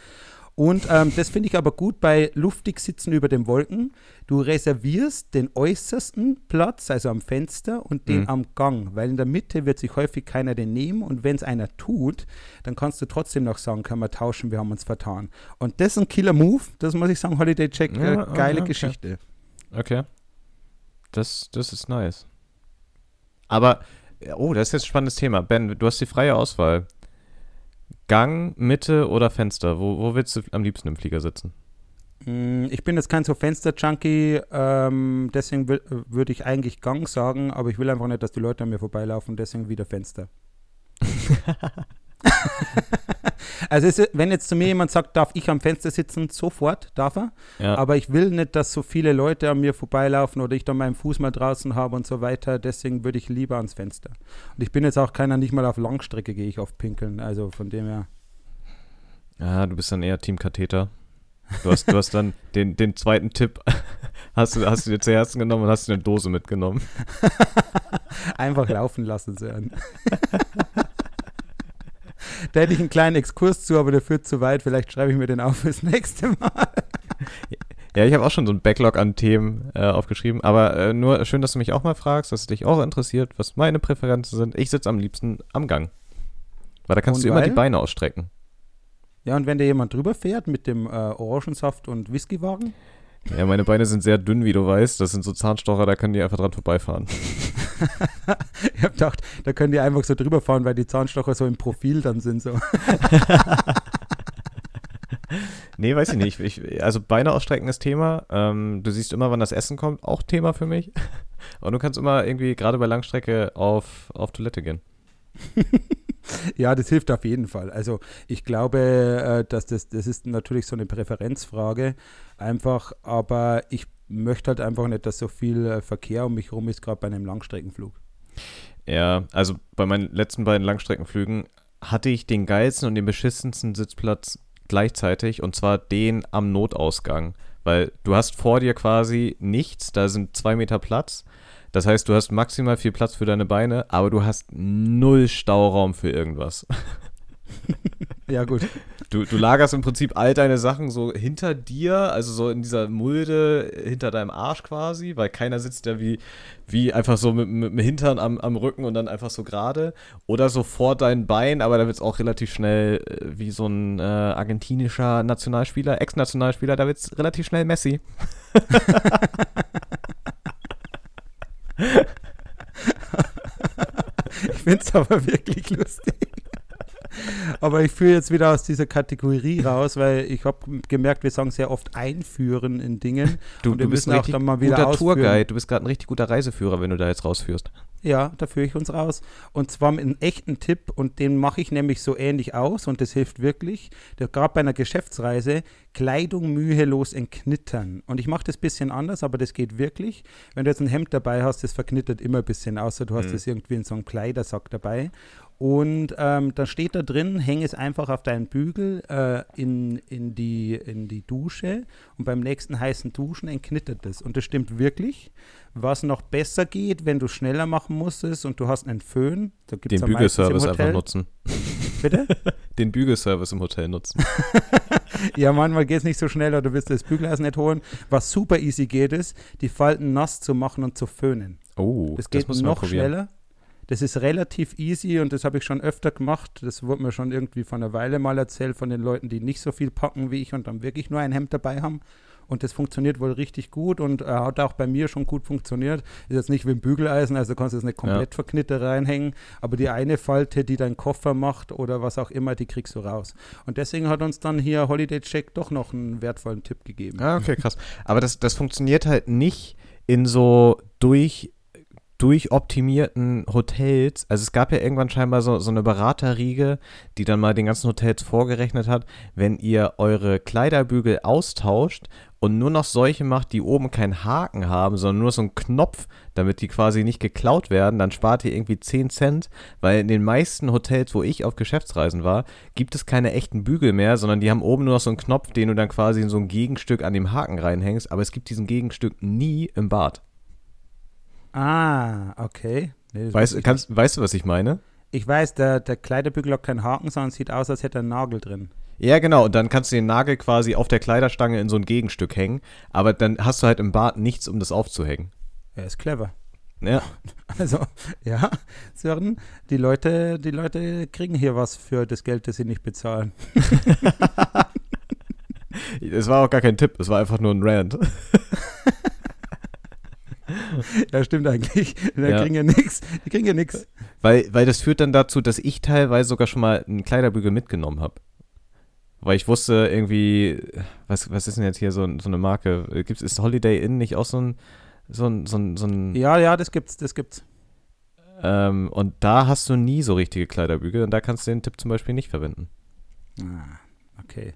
Und ähm, das finde ich aber gut bei luftig sitzen über den Wolken. Du reservierst den äußersten Platz, also am Fenster, und den Mhm. am Gang, weil in der Mitte wird sich häufig keiner den nehmen. Und wenn es einer tut, dann kannst du trotzdem noch sagen, können wir tauschen, wir haben uns vertan. Und das ist ein Killer-Move, das muss ich sagen, Holiday Check, äh, Ja, geile okay. Geschichte. Okay. Das, das ist nice. Aber, oh, das ist jetzt ein spannendes Thema. Ben, du hast die freie Auswahl. Gang, Mitte oder Fenster? Wo, wo willst du am liebsten im Flieger sitzen? Mm, Ich bin jetzt kein so Fenster-Junkie, ähm, deswegen äh, würde ich eigentlich Gang sagen, aber ich will einfach nicht, dass die Leute an mir vorbeilaufen, deswegen wieder Fenster. also ist, wenn jetzt zu mir jemand sagt, darf ich am Fenster sitzen, sofort darf er, Ja. aber ich will nicht, dass so viele Leute an mir vorbeilaufen oder ich dann meinen Fuß mal draußen habe und so weiter, deswegen würde ich lieber ans Fenster. Und ich bin jetzt auch keiner, nicht mal auf Langstrecke gehe ich oft pinkeln, also von dem her. Ja, du bist dann eher Team Katheter. Du hast, du hast dann den, den zweiten Tipp, hast du, hast du dir zu Herzen genommen und hast dir eine Dose mitgenommen. Einfach laufen lassen sollen. Da hätte ich einen kleinen Exkurs zu, aber der führt zu weit. Vielleicht schreibe ich mir den auf fürs nächste Mal. Ja, ich habe auch schon so einen Backlog an Themen äh, aufgeschrieben, aber äh, nur schön, dass du mich auch mal fragst, dass es dich auch interessiert, was meine Präferenzen sind. Ich sitze am liebsten am Gang. Weil da kannst Und du immer weil? die Beine ausstrecken. Ja, und wenn da jemand drüber fährt mit dem äh, Orangensaft und Whiskywagen, Ja, meine Beine sind sehr dünn, wie du weißt. Das sind so Zahnstocher, da können die einfach dran vorbeifahren. ich habe gedacht, da können die einfach so drüber fahren, weil die Zahnstocher so im Profil dann sind. So. Nee, weiß ich nicht. Ich, also Beine ausstrecken ist Thema. Ähm, du siehst immer, wann das Essen kommt, auch Thema für mich. Und du kannst immer irgendwie, gerade bei Langstrecke, auf, auf Toilette gehen. Ja, das hilft auf jeden Fall. Also ich glaube, äh, dass das, das ist natürlich so eine Präferenzfrage. Einfach, aber ich möchte halt einfach nicht, dass so viel äh, Verkehr um mich rum ist, gerade bei einem Langstreckenflug. Ja, also bei meinen letzten beiden Langstreckenflügen hatte ich den geilsten und den beschissensten Sitzplatz gleichzeitig und zwar den am Notausgang. Weil du hast vor dir quasi nichts, da sind zwei Meter Platz. Das heißt, du hast maximal viel Platz für deine Beine, aber du hast null Stauraum für irgendwas. Ja, gut. Du, du lagerst im Prinzip all deine Sachen so hinter dir, also so in dieser Mulde hinter deinem Arsch quasi, weil keiner sitzt ja wie, wie einfach so mit, mit dem Hintern am, am Rücken und dann einfach so gerade. Oder so vor deinen Beinen, aber da wird es auch relativ schnell äh, wie so ein äh, argentinischer Nationalspieler, Ex-Nationalspieler, da wird es relativ schnell Messi. ist aber wirklich lustig. Aber ich führe jetzt wieder aus dieser Kategorie raus, weil ich habe gemerkt, wir sagen sehr oft einführen in Dingen. Du, Und wir du bist müssen ein auch dann mal wieder guter ausführen. Tourguide. Du bist gerade ein richtig guter Reiseführer, wenn du da jetzt rausführst. Ja, da führe ich uns raus. Und zwar mit einem echten Tipp und den mache ich nämlich so ähnlich aus und das hilft wirklich. Gerade bei einer Geschäftsreise, Kleidung mühelos entknittern. Und ich mache das ein bisschen anders, aber das geht wirklich. Wenn du jetzt ein Hemd dabei hast, das verknittert immer ein bisschen, außer du hast Mhm. es irgendwie in so einem Kleidersack dabei. Und ähm, da steht da drin, häng es einfach auf deinen Bügel äh, in, in, die, in die Dusche und beim nächsten heißen Duschen entknittert es. Und das stimmt wirklich. Was noch besser geht, wenn du schneller machen musstest und du hast einen Föhn, da gibt es Den Bügelservice einfach nutzen. Bitte? Den Bügelservice im Hotel nutzen. Ja, manchmal geht es nicht so schnell oder du willst das Bügeleisen nicht holen. Was super easy geht, ist, die Falten nass zu machen und zu föhnen. Oh, Das geht man noch schneller. Das ist relativ easy und das habe ich schon öfter gemacht. Das wurde mir schon irgendwie vor einer Weile mal erzählt von den Leuten, die nicht so viel packen wie ich und dann wirklich nur ein Hemd dabei haben. Und das funktioniert wohl richtig gut und äh, hat auch bei mir schon gut funktioniert. Ist jetzt nicht wie ein Bügeleisen, also du kannst jetzt nicht komplett verknittert reinhängen, aber die eine Falte, die dein Koffer macht oder was auch immer, die kriegst du raus. Und deswegen hat uns dann hier Holiday Check doch noch einen wertvollen Tipp gegeben. Ah, okay, krass. Aber das, das funktioniert halt nicht in so durch durchoptimierten Hotels. Also es gab ja irgendwann scheinbar so, so eine Beraterriege, die dann mal den ganzen Hotels vorgerechnet hat, wenn ihr eure Kleiderbügel austauscht und nur noch solche macht, die oben keinen Haken haben, sondern nur so einen Knopf, damit die quasi nicht geklaut werden, dann spart ihr irgendwie 10 Cent, weil in den meisten Hotels, wo ich auf Geschäftsreisen war, gibt es keine echten Bügel mehr, sondern die haben oben nur noch so einen Knopf, den du dann quasi in so ein Gegenstück an dem Haken reinhängst, aber es gibt diesen Gegenstück nie im Bad. Ah, okay. Nee, Weißt, ich kannst, weißt du, was ich meine? Ich weiß, der, der Kleiderbügel hat keinen Haken, sondern sieht aus, als hätte er einen Nagel drin. Ja, genau. Und dann kannst du den Nagel quasi auf der Kleiderstange in so ein Gegenstück hängen. Aber dann hast du halt im Bad nichts, um das aufzuhängen. Er ist clever. Ja. Also, ja, Sören, die Leute, die Leute kriegen hier was für das Geld, das sie nicht bezahlen. Es war auch gar kein Tipp, es war einfach nur ein Rant. Ja, stimmt eigentlich. Die Ja. kriegen ja nichts. Die kriegen ja nichts. Weil, weil das führt dann dazu, dass ich teilweise sogar schon mal einen Kleiderbügel mitgenommen habe. Weil ich wusste irgendwie, was, was ist denn jetzt hier so, so eine Marke? Gibt's, ist Holiday Inn nicht auch so ein, so ein, so ein, so ein Ja, ja, das gibt's, das gibt's. ähm, und da hast du nie so richtige Kleiderbügel und da kannst du den Tipp zum Beispiel nicht verwenden. Ah, okay.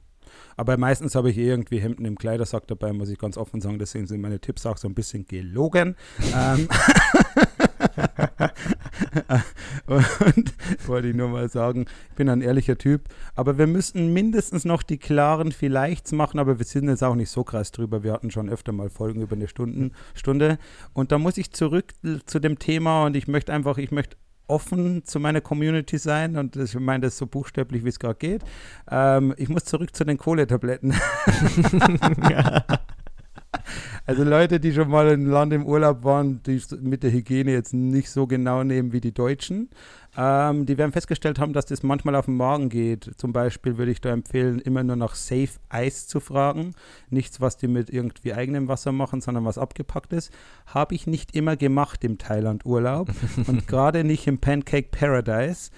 Aber meistens habe ich eh irgendwie Hemden im Kleidersack dabei, muss ich ganz offen sagen. Deswegen sind meine Tipps auch so ein bisschen gelogen. ähm, und wollte ich nur mal sagen, ich bin ein ehrlicher Typ. Aber wir müssten mindestens noch die klaren Vielleichts machen, aber wir sind jetzt auch nicht so krass drüber. Wir hatten schon öfter mal Folgen über eine Stunden, Stunde. Und da muss ich zurück zu dem Thema und ich möchte einfach, ich möchte offen zu meiner Community sein und ich meine das so buchstäblich, wie es gerade geht. Ähm, ich muss zurück zu den Kohletabletten. Also Leute, die schon mal in Land im Urlaub waren, die mit der Hygiene jetzt nicht so genau nehmen wie die Deutschen, ähm, die werden festgestellt haben, dass das manchmal auf den Magen geht. Zum Beispiel würde ich da empfehlen, immer nur nach Safe Eis zu fragen. Nichts, was die mit irgendwie eigenem Wasser machen, sondern was abgepackt ist. Habe ich nicht immer gemacht im Thailand-Urlaub und gerade nicht im Pancake Paradise.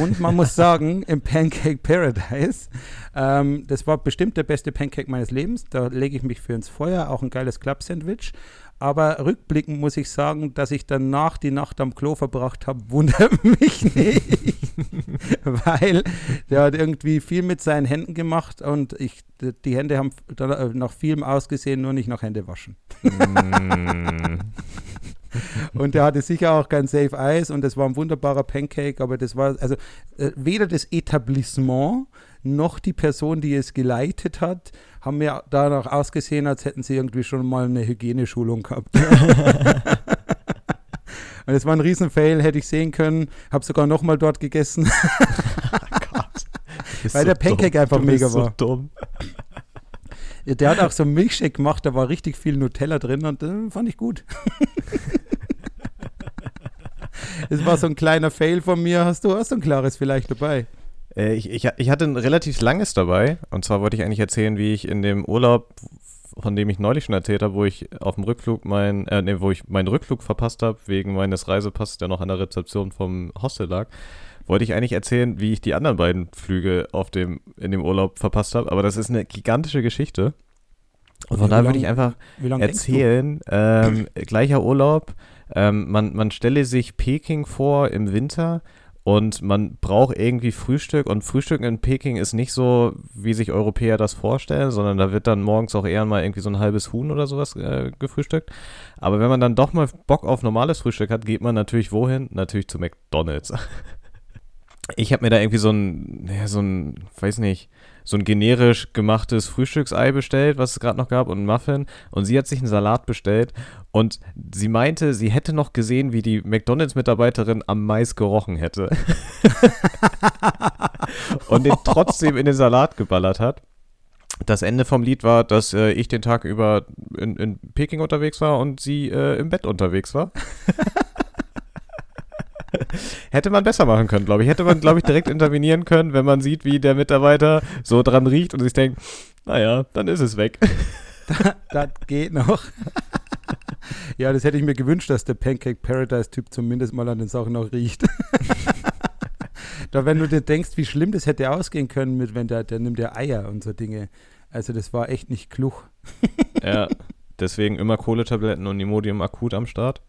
Und man muss sagen, im Pancake Paradise, ähm, das war bestimmt der beste Pancake meines Lebens. Da lege ich mich für ins Feuer, auch ein geiles Club-Sandwich. Aber rückblickend muss ich sagen, dass ich danach die Nacht am Klo verbracht habe, wundert mich nicht. Weil der hat irgendwie viel mit seinen Händen gemacht und ich, die Hände haben äh, nach vielem ausgesehen, nur nicht nach Hände waschen. Mm. Und der hatte sicher auch kein Safe Eis und das war ein wunderbarer Pancake, aber das war, also äh, weder das Etablissement noch die Person, die es geleitet hat, haben mir danach ausgesehen, als hätten sie irgendwie schon mal eine Hygieneschulung gehabt. und es war ein Riesenfail, hätte ich sehen können, habe sogar nochmal dort gegessen. Weil der Pancake dumm. einfach du mega so war. dumm. Der hat auch so einen Milchshake gemacht, da war richtig viel Nutella drin und äh, fand ich gut. Es war so ein kleiner Fail von mir. Hast du, hast du ein klares vielleicht dabei? Äh, ich, ich, ich hatte ein relativ langes dabei. Und zwar wollte ich eigentlich erzählen, wie ich in dem Urlaub, von dem ich neulich schon erzählt habe, wo ich auf dem Rückflug mein, äh, nee, wo ich meinen Rückflug verpasst habe, wegen meines Reisepasses, der noch an der Rezeption vom Hostel lag, wollte ich eigentlich erzählen, wie ich die anderen beiden Flüge auf dem, in dem Urlaub verpasst habe. Aber das ist eine gigantische Geschichte. Und von daher würde ich einfach erzählen, ähm, gleicher Urlaub, ähm, man, man stelle sich Peking vor im Winter und man braucht irgendwie Frühstück und Frühstück in Peking ist nicht so, wie sich Europäer das vorstellen, sondern da wird dann morgens auch eher mal irgendwie so ein halbes Huhn oder sowas äh, gefrühstückt. Aber wenn man dann doch mal Bock auf normales Frühstück hat, geht man natürlich wohin? Natürlich zu McDonald's. Ich habe mir da irgendwie so ein, ja, so ein, weiß nicht, so ein generisch gemachtes Frühstücksei bestellt, was es gerade noch gab, und einen Muffin. Und sie hat sich einen Salat bestellt. Und sie meinte, sie hätte noch gesehen, wie die McDonalds-Mitarbeiterin am Mais gerochen hätte. und den trotzdem in den Salat geballert hat. Das Ende vom Lied war, dass äh, ich den Tag über in, in Peking unterwegs war und sie äh, im Bett unterwegs war. Hätte man besser machen können, glaube ich. Hätte man, glaube ich, direkt intervenieren können, wenn man sieht, wie der Mitarbeiter so dran riecht und sich denkt, naja, dann ist es weg. Das geht noch. ja, das hätte ich mir gewünscht, dass der Pancake Paradise-Typ zumindest mal an den Sachen noch riecht. da, wenn du dir denkst, wie schlimm das hätte ausgehen können, mit wenn der, der nimmt ja Eier und so Dinge. Also das war echt nicht klug. Ja, deswegen immer Kohletabletten und Imodium akut am Start.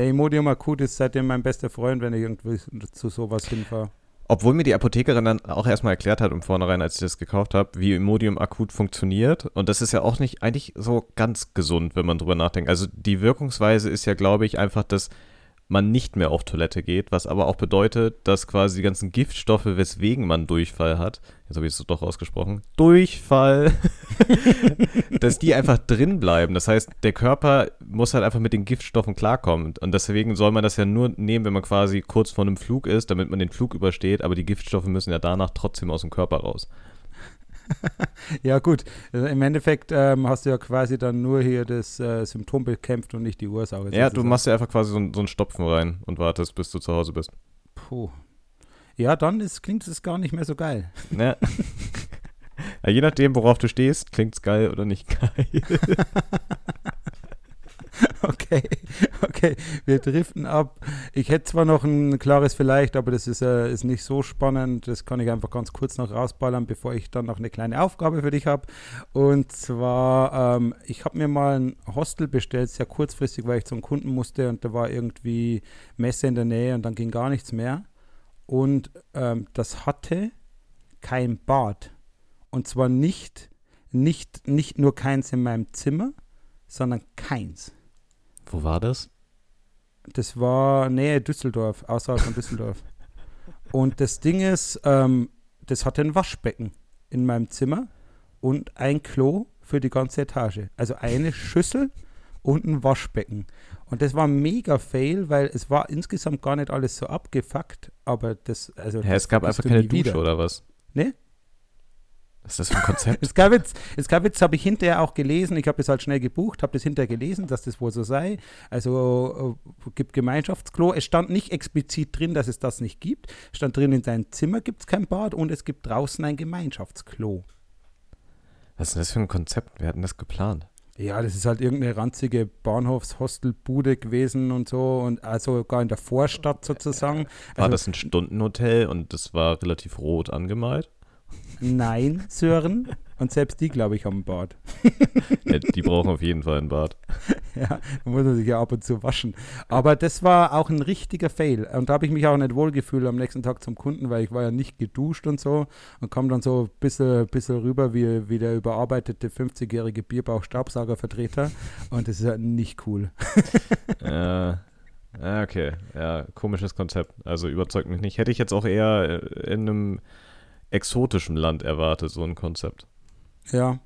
Ja, Imodium Akut ist seitdem mein bester Freund, wenn ich irgendwie zu sowas hinfahre. Obwohl mir die Apothekerin dann auch erstmal erklärt hat im Vornherein, als ich das gekauft habe, wie Imodium akut funktioniert. Und das ist ja auch nicht eigentlich so ganz gesund, wenn man drüber nachdenkt. Also die Wirkungsweise ist ja, glaube ich, einfach, dass man nicht mehr auf Toilette geht, was aber auch bedeutet, dass quasi die ganzen Giftstoffe, weswegen man Durchfall hat, jetzt habe ich es doch ausgesprochen, Durchfall, dass die einfach drin bleiben. Das heißt, der Körper muss halt einfach mit den Giftstoffen klarkommen. Und deswegen soll man das ja nur nehmen, wenn man quasi kurz vor einem Flug ist, damit man den Flug übersteht. Aber die Giftstoffe müssen ja danach trotzdem aus dem Körper raus. Ja gut, also im Endeffekt ähm, hast du ja quasi dann nur hier das äh, Symptom bekämpft und nicht die Ursache. Ja, du machst ja einfach quasi so, ein- so einen Stopfen rein und wartest, bis du zu Hause bist. Puh. Ja, dann ist, klingt es gar nicht mehr so geil. Ja. ja, je nachdem, worauf du stehst, klingt's geil oder nicht geil. Okay, okay, wir driften ab. Ich hätte zwar noch ein klares Vielleicht, aber das ist, äh, ist nicht so spannend. Das kann ich einfach ganz kurz noch rausballern, bevor ich dann noch eine kleine Aufgabe für dich habe. Und zwar, ähm, ich habe mir mal ein Hostel bestellt, sehr kurzfristig, weil ich zum Kunden musste und da war irgendwie Messe in der Nähe und dann ging gar nichts mehr. Und ähm, das hatte kein Bad. Und zwar nicht, nicht, nicht nur keins in meinem Zimmer, sondern keins. Wo war das? Das war Nähe Düsseldorf, außerhalb von Düsseldorf. Und das Ding ist, ähm, das hatte ein Waschbecken in meinem Zimmer und ein Klo für die ganze Etage. Also eine Schüssel und ein Waschbecken. Und das war ein mega Fail, weil es war insgesamt gar nicht alles so abgefuckt, aber das, also. Hä, das es gab einfach keine Dusche wieder. oder was? Nee. Was ist das für ein Konzept? Es gab jetzt, es gab jetzt, habe ich hinterher auch gelesen, ich habe das halt schnell gebucht, habe das hinterher gelesen, dass das wohl so sei. Also äh, gibt Gemeinschaftsklo. Es stand nicht explizit drin, dass es das nicht gibt. Es stand drin, in deinem Zimmer gibt es kein Bad und es gibt draußen ein Gemeinschaftsklo. Was ist denn das für ein Konzept? Wir hatten das geplant. Ja, das ist halt irgendeine ranzige Bahnhofshostelbude gewesen und so und also gar in der Vorstadt sozusagen. War Also, das ein Stundenhotel und das war relativ rot angemalt? Nein, Sören. Und selbst die, glaube ich, haben ein Bad. Ja, die brauchen auf jeden Fall ein Bad. Ja, da muss man sich ja ab und zu waschen. Aber das war auch ein richtiger Fail. Und da habe ich mich auch nicht wohlgefühlt am nächsten Tag zum Kunden, weil ich war ja nicht geduscht und so und kam dann so ein bisschen, bisschen rüber wie, wie der überarbeitete 50-jährige Bierbauch-Staubsaugervertreter. Und das ist ja nicht cool. Ja, ja, okay. Ja, komisches Konzept. Also überzeugt mich nicht. Hätte ich jetzt auch eher äh, in einem exotischen Land erwartet, so ein Konzept. Ja.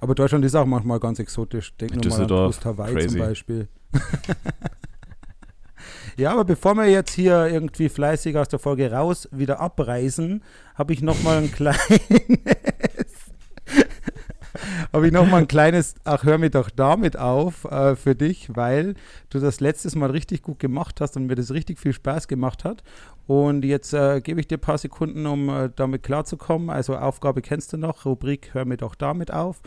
Aber Deutschland ist auch manchmal ganz exotisch. Denk nur mal an Coast Hawaii crazy. zum Beispiel. ja, aber bevor wir jetzt hier irgendwie fleißig aus der Folge raus wieder abreisen, habe ich noch mal ein kleines habe ich noch mal ein kleines Ach, hör mir doch damit auf äh, für dich, weil du das letztes Mal richtig gut gemacht hast und mir das richtig viel Spaß gemacht hat. Und jetzt äh, gebe ich dir ein paar Sekunden, um äh, damit klarzukommen. Also Aufgabe kennst du noch, Rubrik Hör mir doch damit auf.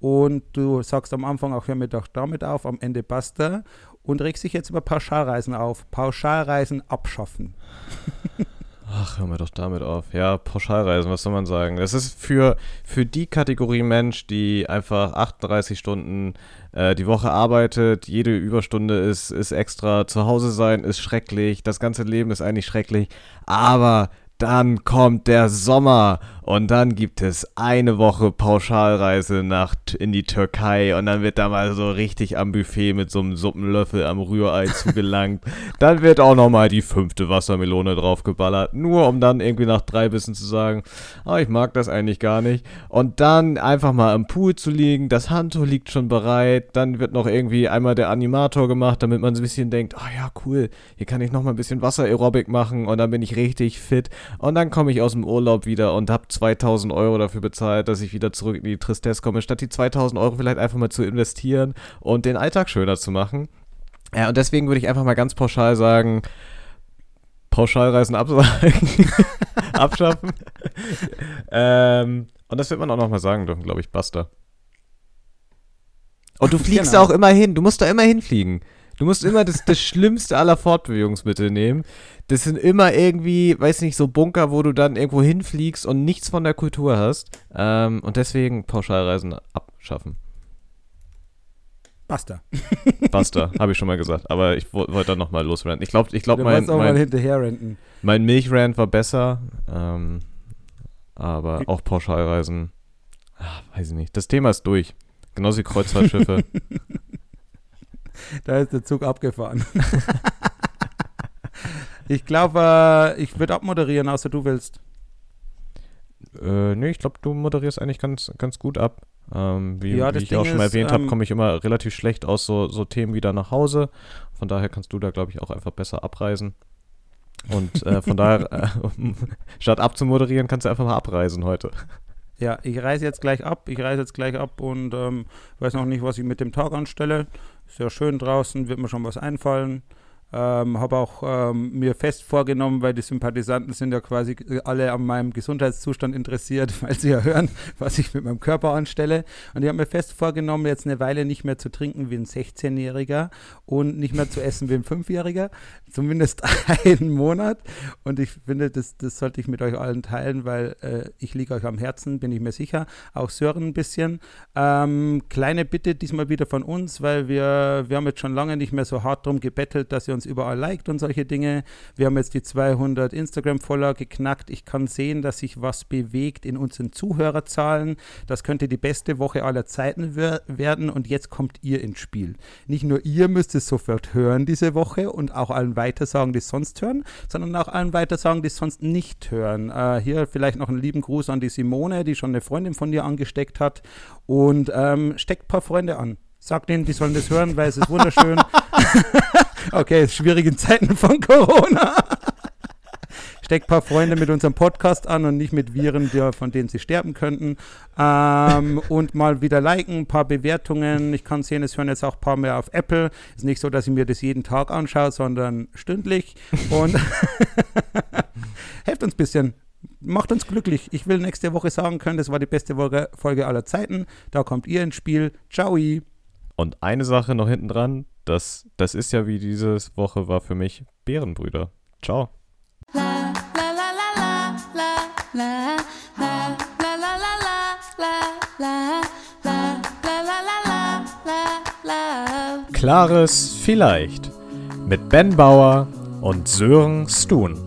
und du sagst am Anfang auch, hör mir doch damit auf, am Ende basta und regst dich jetzt über Pauschalreisen auf. Pauschalreisen abschaffen. Ach, hör mir doch damit auf. Ja, Pauschalreisen, was soll man sagen? Das ist für, für die Kategorie Mensch, die einfach 38 Stunden äh, die Woche arbeitet, jede Überstunde ist, ist extra, zu Hause sein ist schrecklich, das ganze Leben ist eigentlich schrecklich, aber dann kommt der Sommer und dann gibt es eine Woche Pauschalreise nach, in die Türkei und dann wird da mal so richtig am Buffet mit so einem Suppenlöffel am Rührei zugelangt. dann wird auch nochmal die fünfte Wassermelone draufgeballert, nur um dann irgendwie nach drei Bissen zu sagen, oh, ich mag das eigentlich gar nicht. Und dann einfach mal im Pool zu liegen, das Handtuch liegt schon bereit, dann wird noch irgendwie einmal der Animator gemacht, damit man so ein bisschen denkt, oh ja, cool, hier kann ich nochmal ein bisschen Wasser-Aerobic machen und dann bin ich richtig fit. Und dann komme ich aus dem Urlaub wieder und habe 2000 Euro dafür bezahlt, dass ich wieder zurück in die Tristesse komme, statt die 2000 Euro vielleicht einfach mal zu investieren und den Alltag schöner zu machen. Ja, und deswegen würde ich einfach mal ganz pauschal sagen, Pauschalreisen absagen, abschaffen. ähm, und das wird man auch nochmal sagen dürfen, glaube ich, basta. Und du fliegst genau. da auch immer hin, du musst da immer hinfliegen. Du musst immer das, das Schlimmste aller Fortbewegungsmittel nehmen. Das sind immer irgendwie, weiß nicht, so Bunker, wo du dann irgendwo hinfliegst und nichts von der Kultur hast. Ähm, und deswegen Pauschalreisen abschaffen. Basta. Basta, habe ich schon mal gesagt. Aber ich wollte dann nochmal losrennen. Ich glaube, ich glaub, mein, mein, mein Milchrand war besser. Ähm, aber auch Pauschalreisen, ach, weiß ich nicht. Das Thema ist durch. Genauso wie Kreuzfahrtschiffe. da ist der Zug abgefahren. ich glaube, äh, ich würde abmoderieren, außer du willst. Äh, nee, ich glaube, du moderierst eigentlich ganz, ganz gut ab. Ähm, wie, ja, wie ich Ding auch schon mal erwähnt habe, ähm, komme ich immer relativ schlecht aus so, so Themen wieder nach Hause. Von daher kannst du da, glaube ich, auch einfach besser abreisen. Und äh, von daher, äh, statt abzumoderieren, kannst du einfach mal abreisen heute. Ja, ich reise jetzt gleich ab. Ich reise jetzt gleich ab und ähm, weiß noch nicht, was ich mit dem Tag anstelle. Ist ja schön draußen, wird mir schon was einfallen. Ähm, habe auch ähm, mir fest vorgenommen, weil die Sympathisanten sind ja quasi alle an meinem Gesundheitszustand interessiert, weil sie ja hören, was ich mit meinem Körper anstelle. Und ich habe mir fest vorgenommen, jetzt eine Weile nicht mehr zu trinken wie ein 16-Jähriger und nicht mehr zu essen wie ein 5-Jähriger. Zumindest einen Monat. Und ich finde, das, das sollte ich mit euch allen teilen, weil äh, ich liege euch am Herzen, bin ich mir sicher. Auch Sören ein bisschen. Ähm, kleine Bitte diesmal wieder von uns, weil wir, wir haben jetzt schon lange nicht mehr so hart drum gebettelt, dass ihr uns uns überall liked und solche Dinge. Wir haben jetzt die 200 Instagram-Follower geknackt. Ich kann sehen, dass sich was bewegt in unseren Zuhörerzahlen. Das könnte die beste Woche aller Zeiten werden und jetzt kommt ihr ins Spiel. Nicht nur ihr müsst es sofort hören diese Woche und auch allen weitersagen, die es sonst hören, sondern auch allen weitersagen, die es sonst nicht hören. Äh, hier vielleicht noch einen lieben Gruß an die Simone, die schon eine Freundin von dir angesteckt hat und ähm, steckt ein paar Freunde an. Sagt denen, die sollen das hören, weil es ist wunderschön. okay, schwierigen Zeiten von Corona. Steckt ein paar Freunde mit unserem Podcast an und nicht mit Viren, der, von denen sie sterben könnten. Ähm, und mal wieder liken, ein paar Bewertungen. Ich kann sehen, es hören jetzt auch ein paar mehr auf Apple. Ist nicht so, dass ich mir das jeden Tag anschaue, sondern stündlich. Und helft uns ein bisschen. Macht uns glücklich. Ich will nächste Woche sagen können, das war die beste Folge aller Zeiten. Da kommt ihr ins Spiel. Ciao. Und eine Sache noch hinten dran, das, das ist ja wie diese Woche war für mich Bärenbrüder. Ciao. Klares Vielleicht mit Ben Bauer und Sören Stun.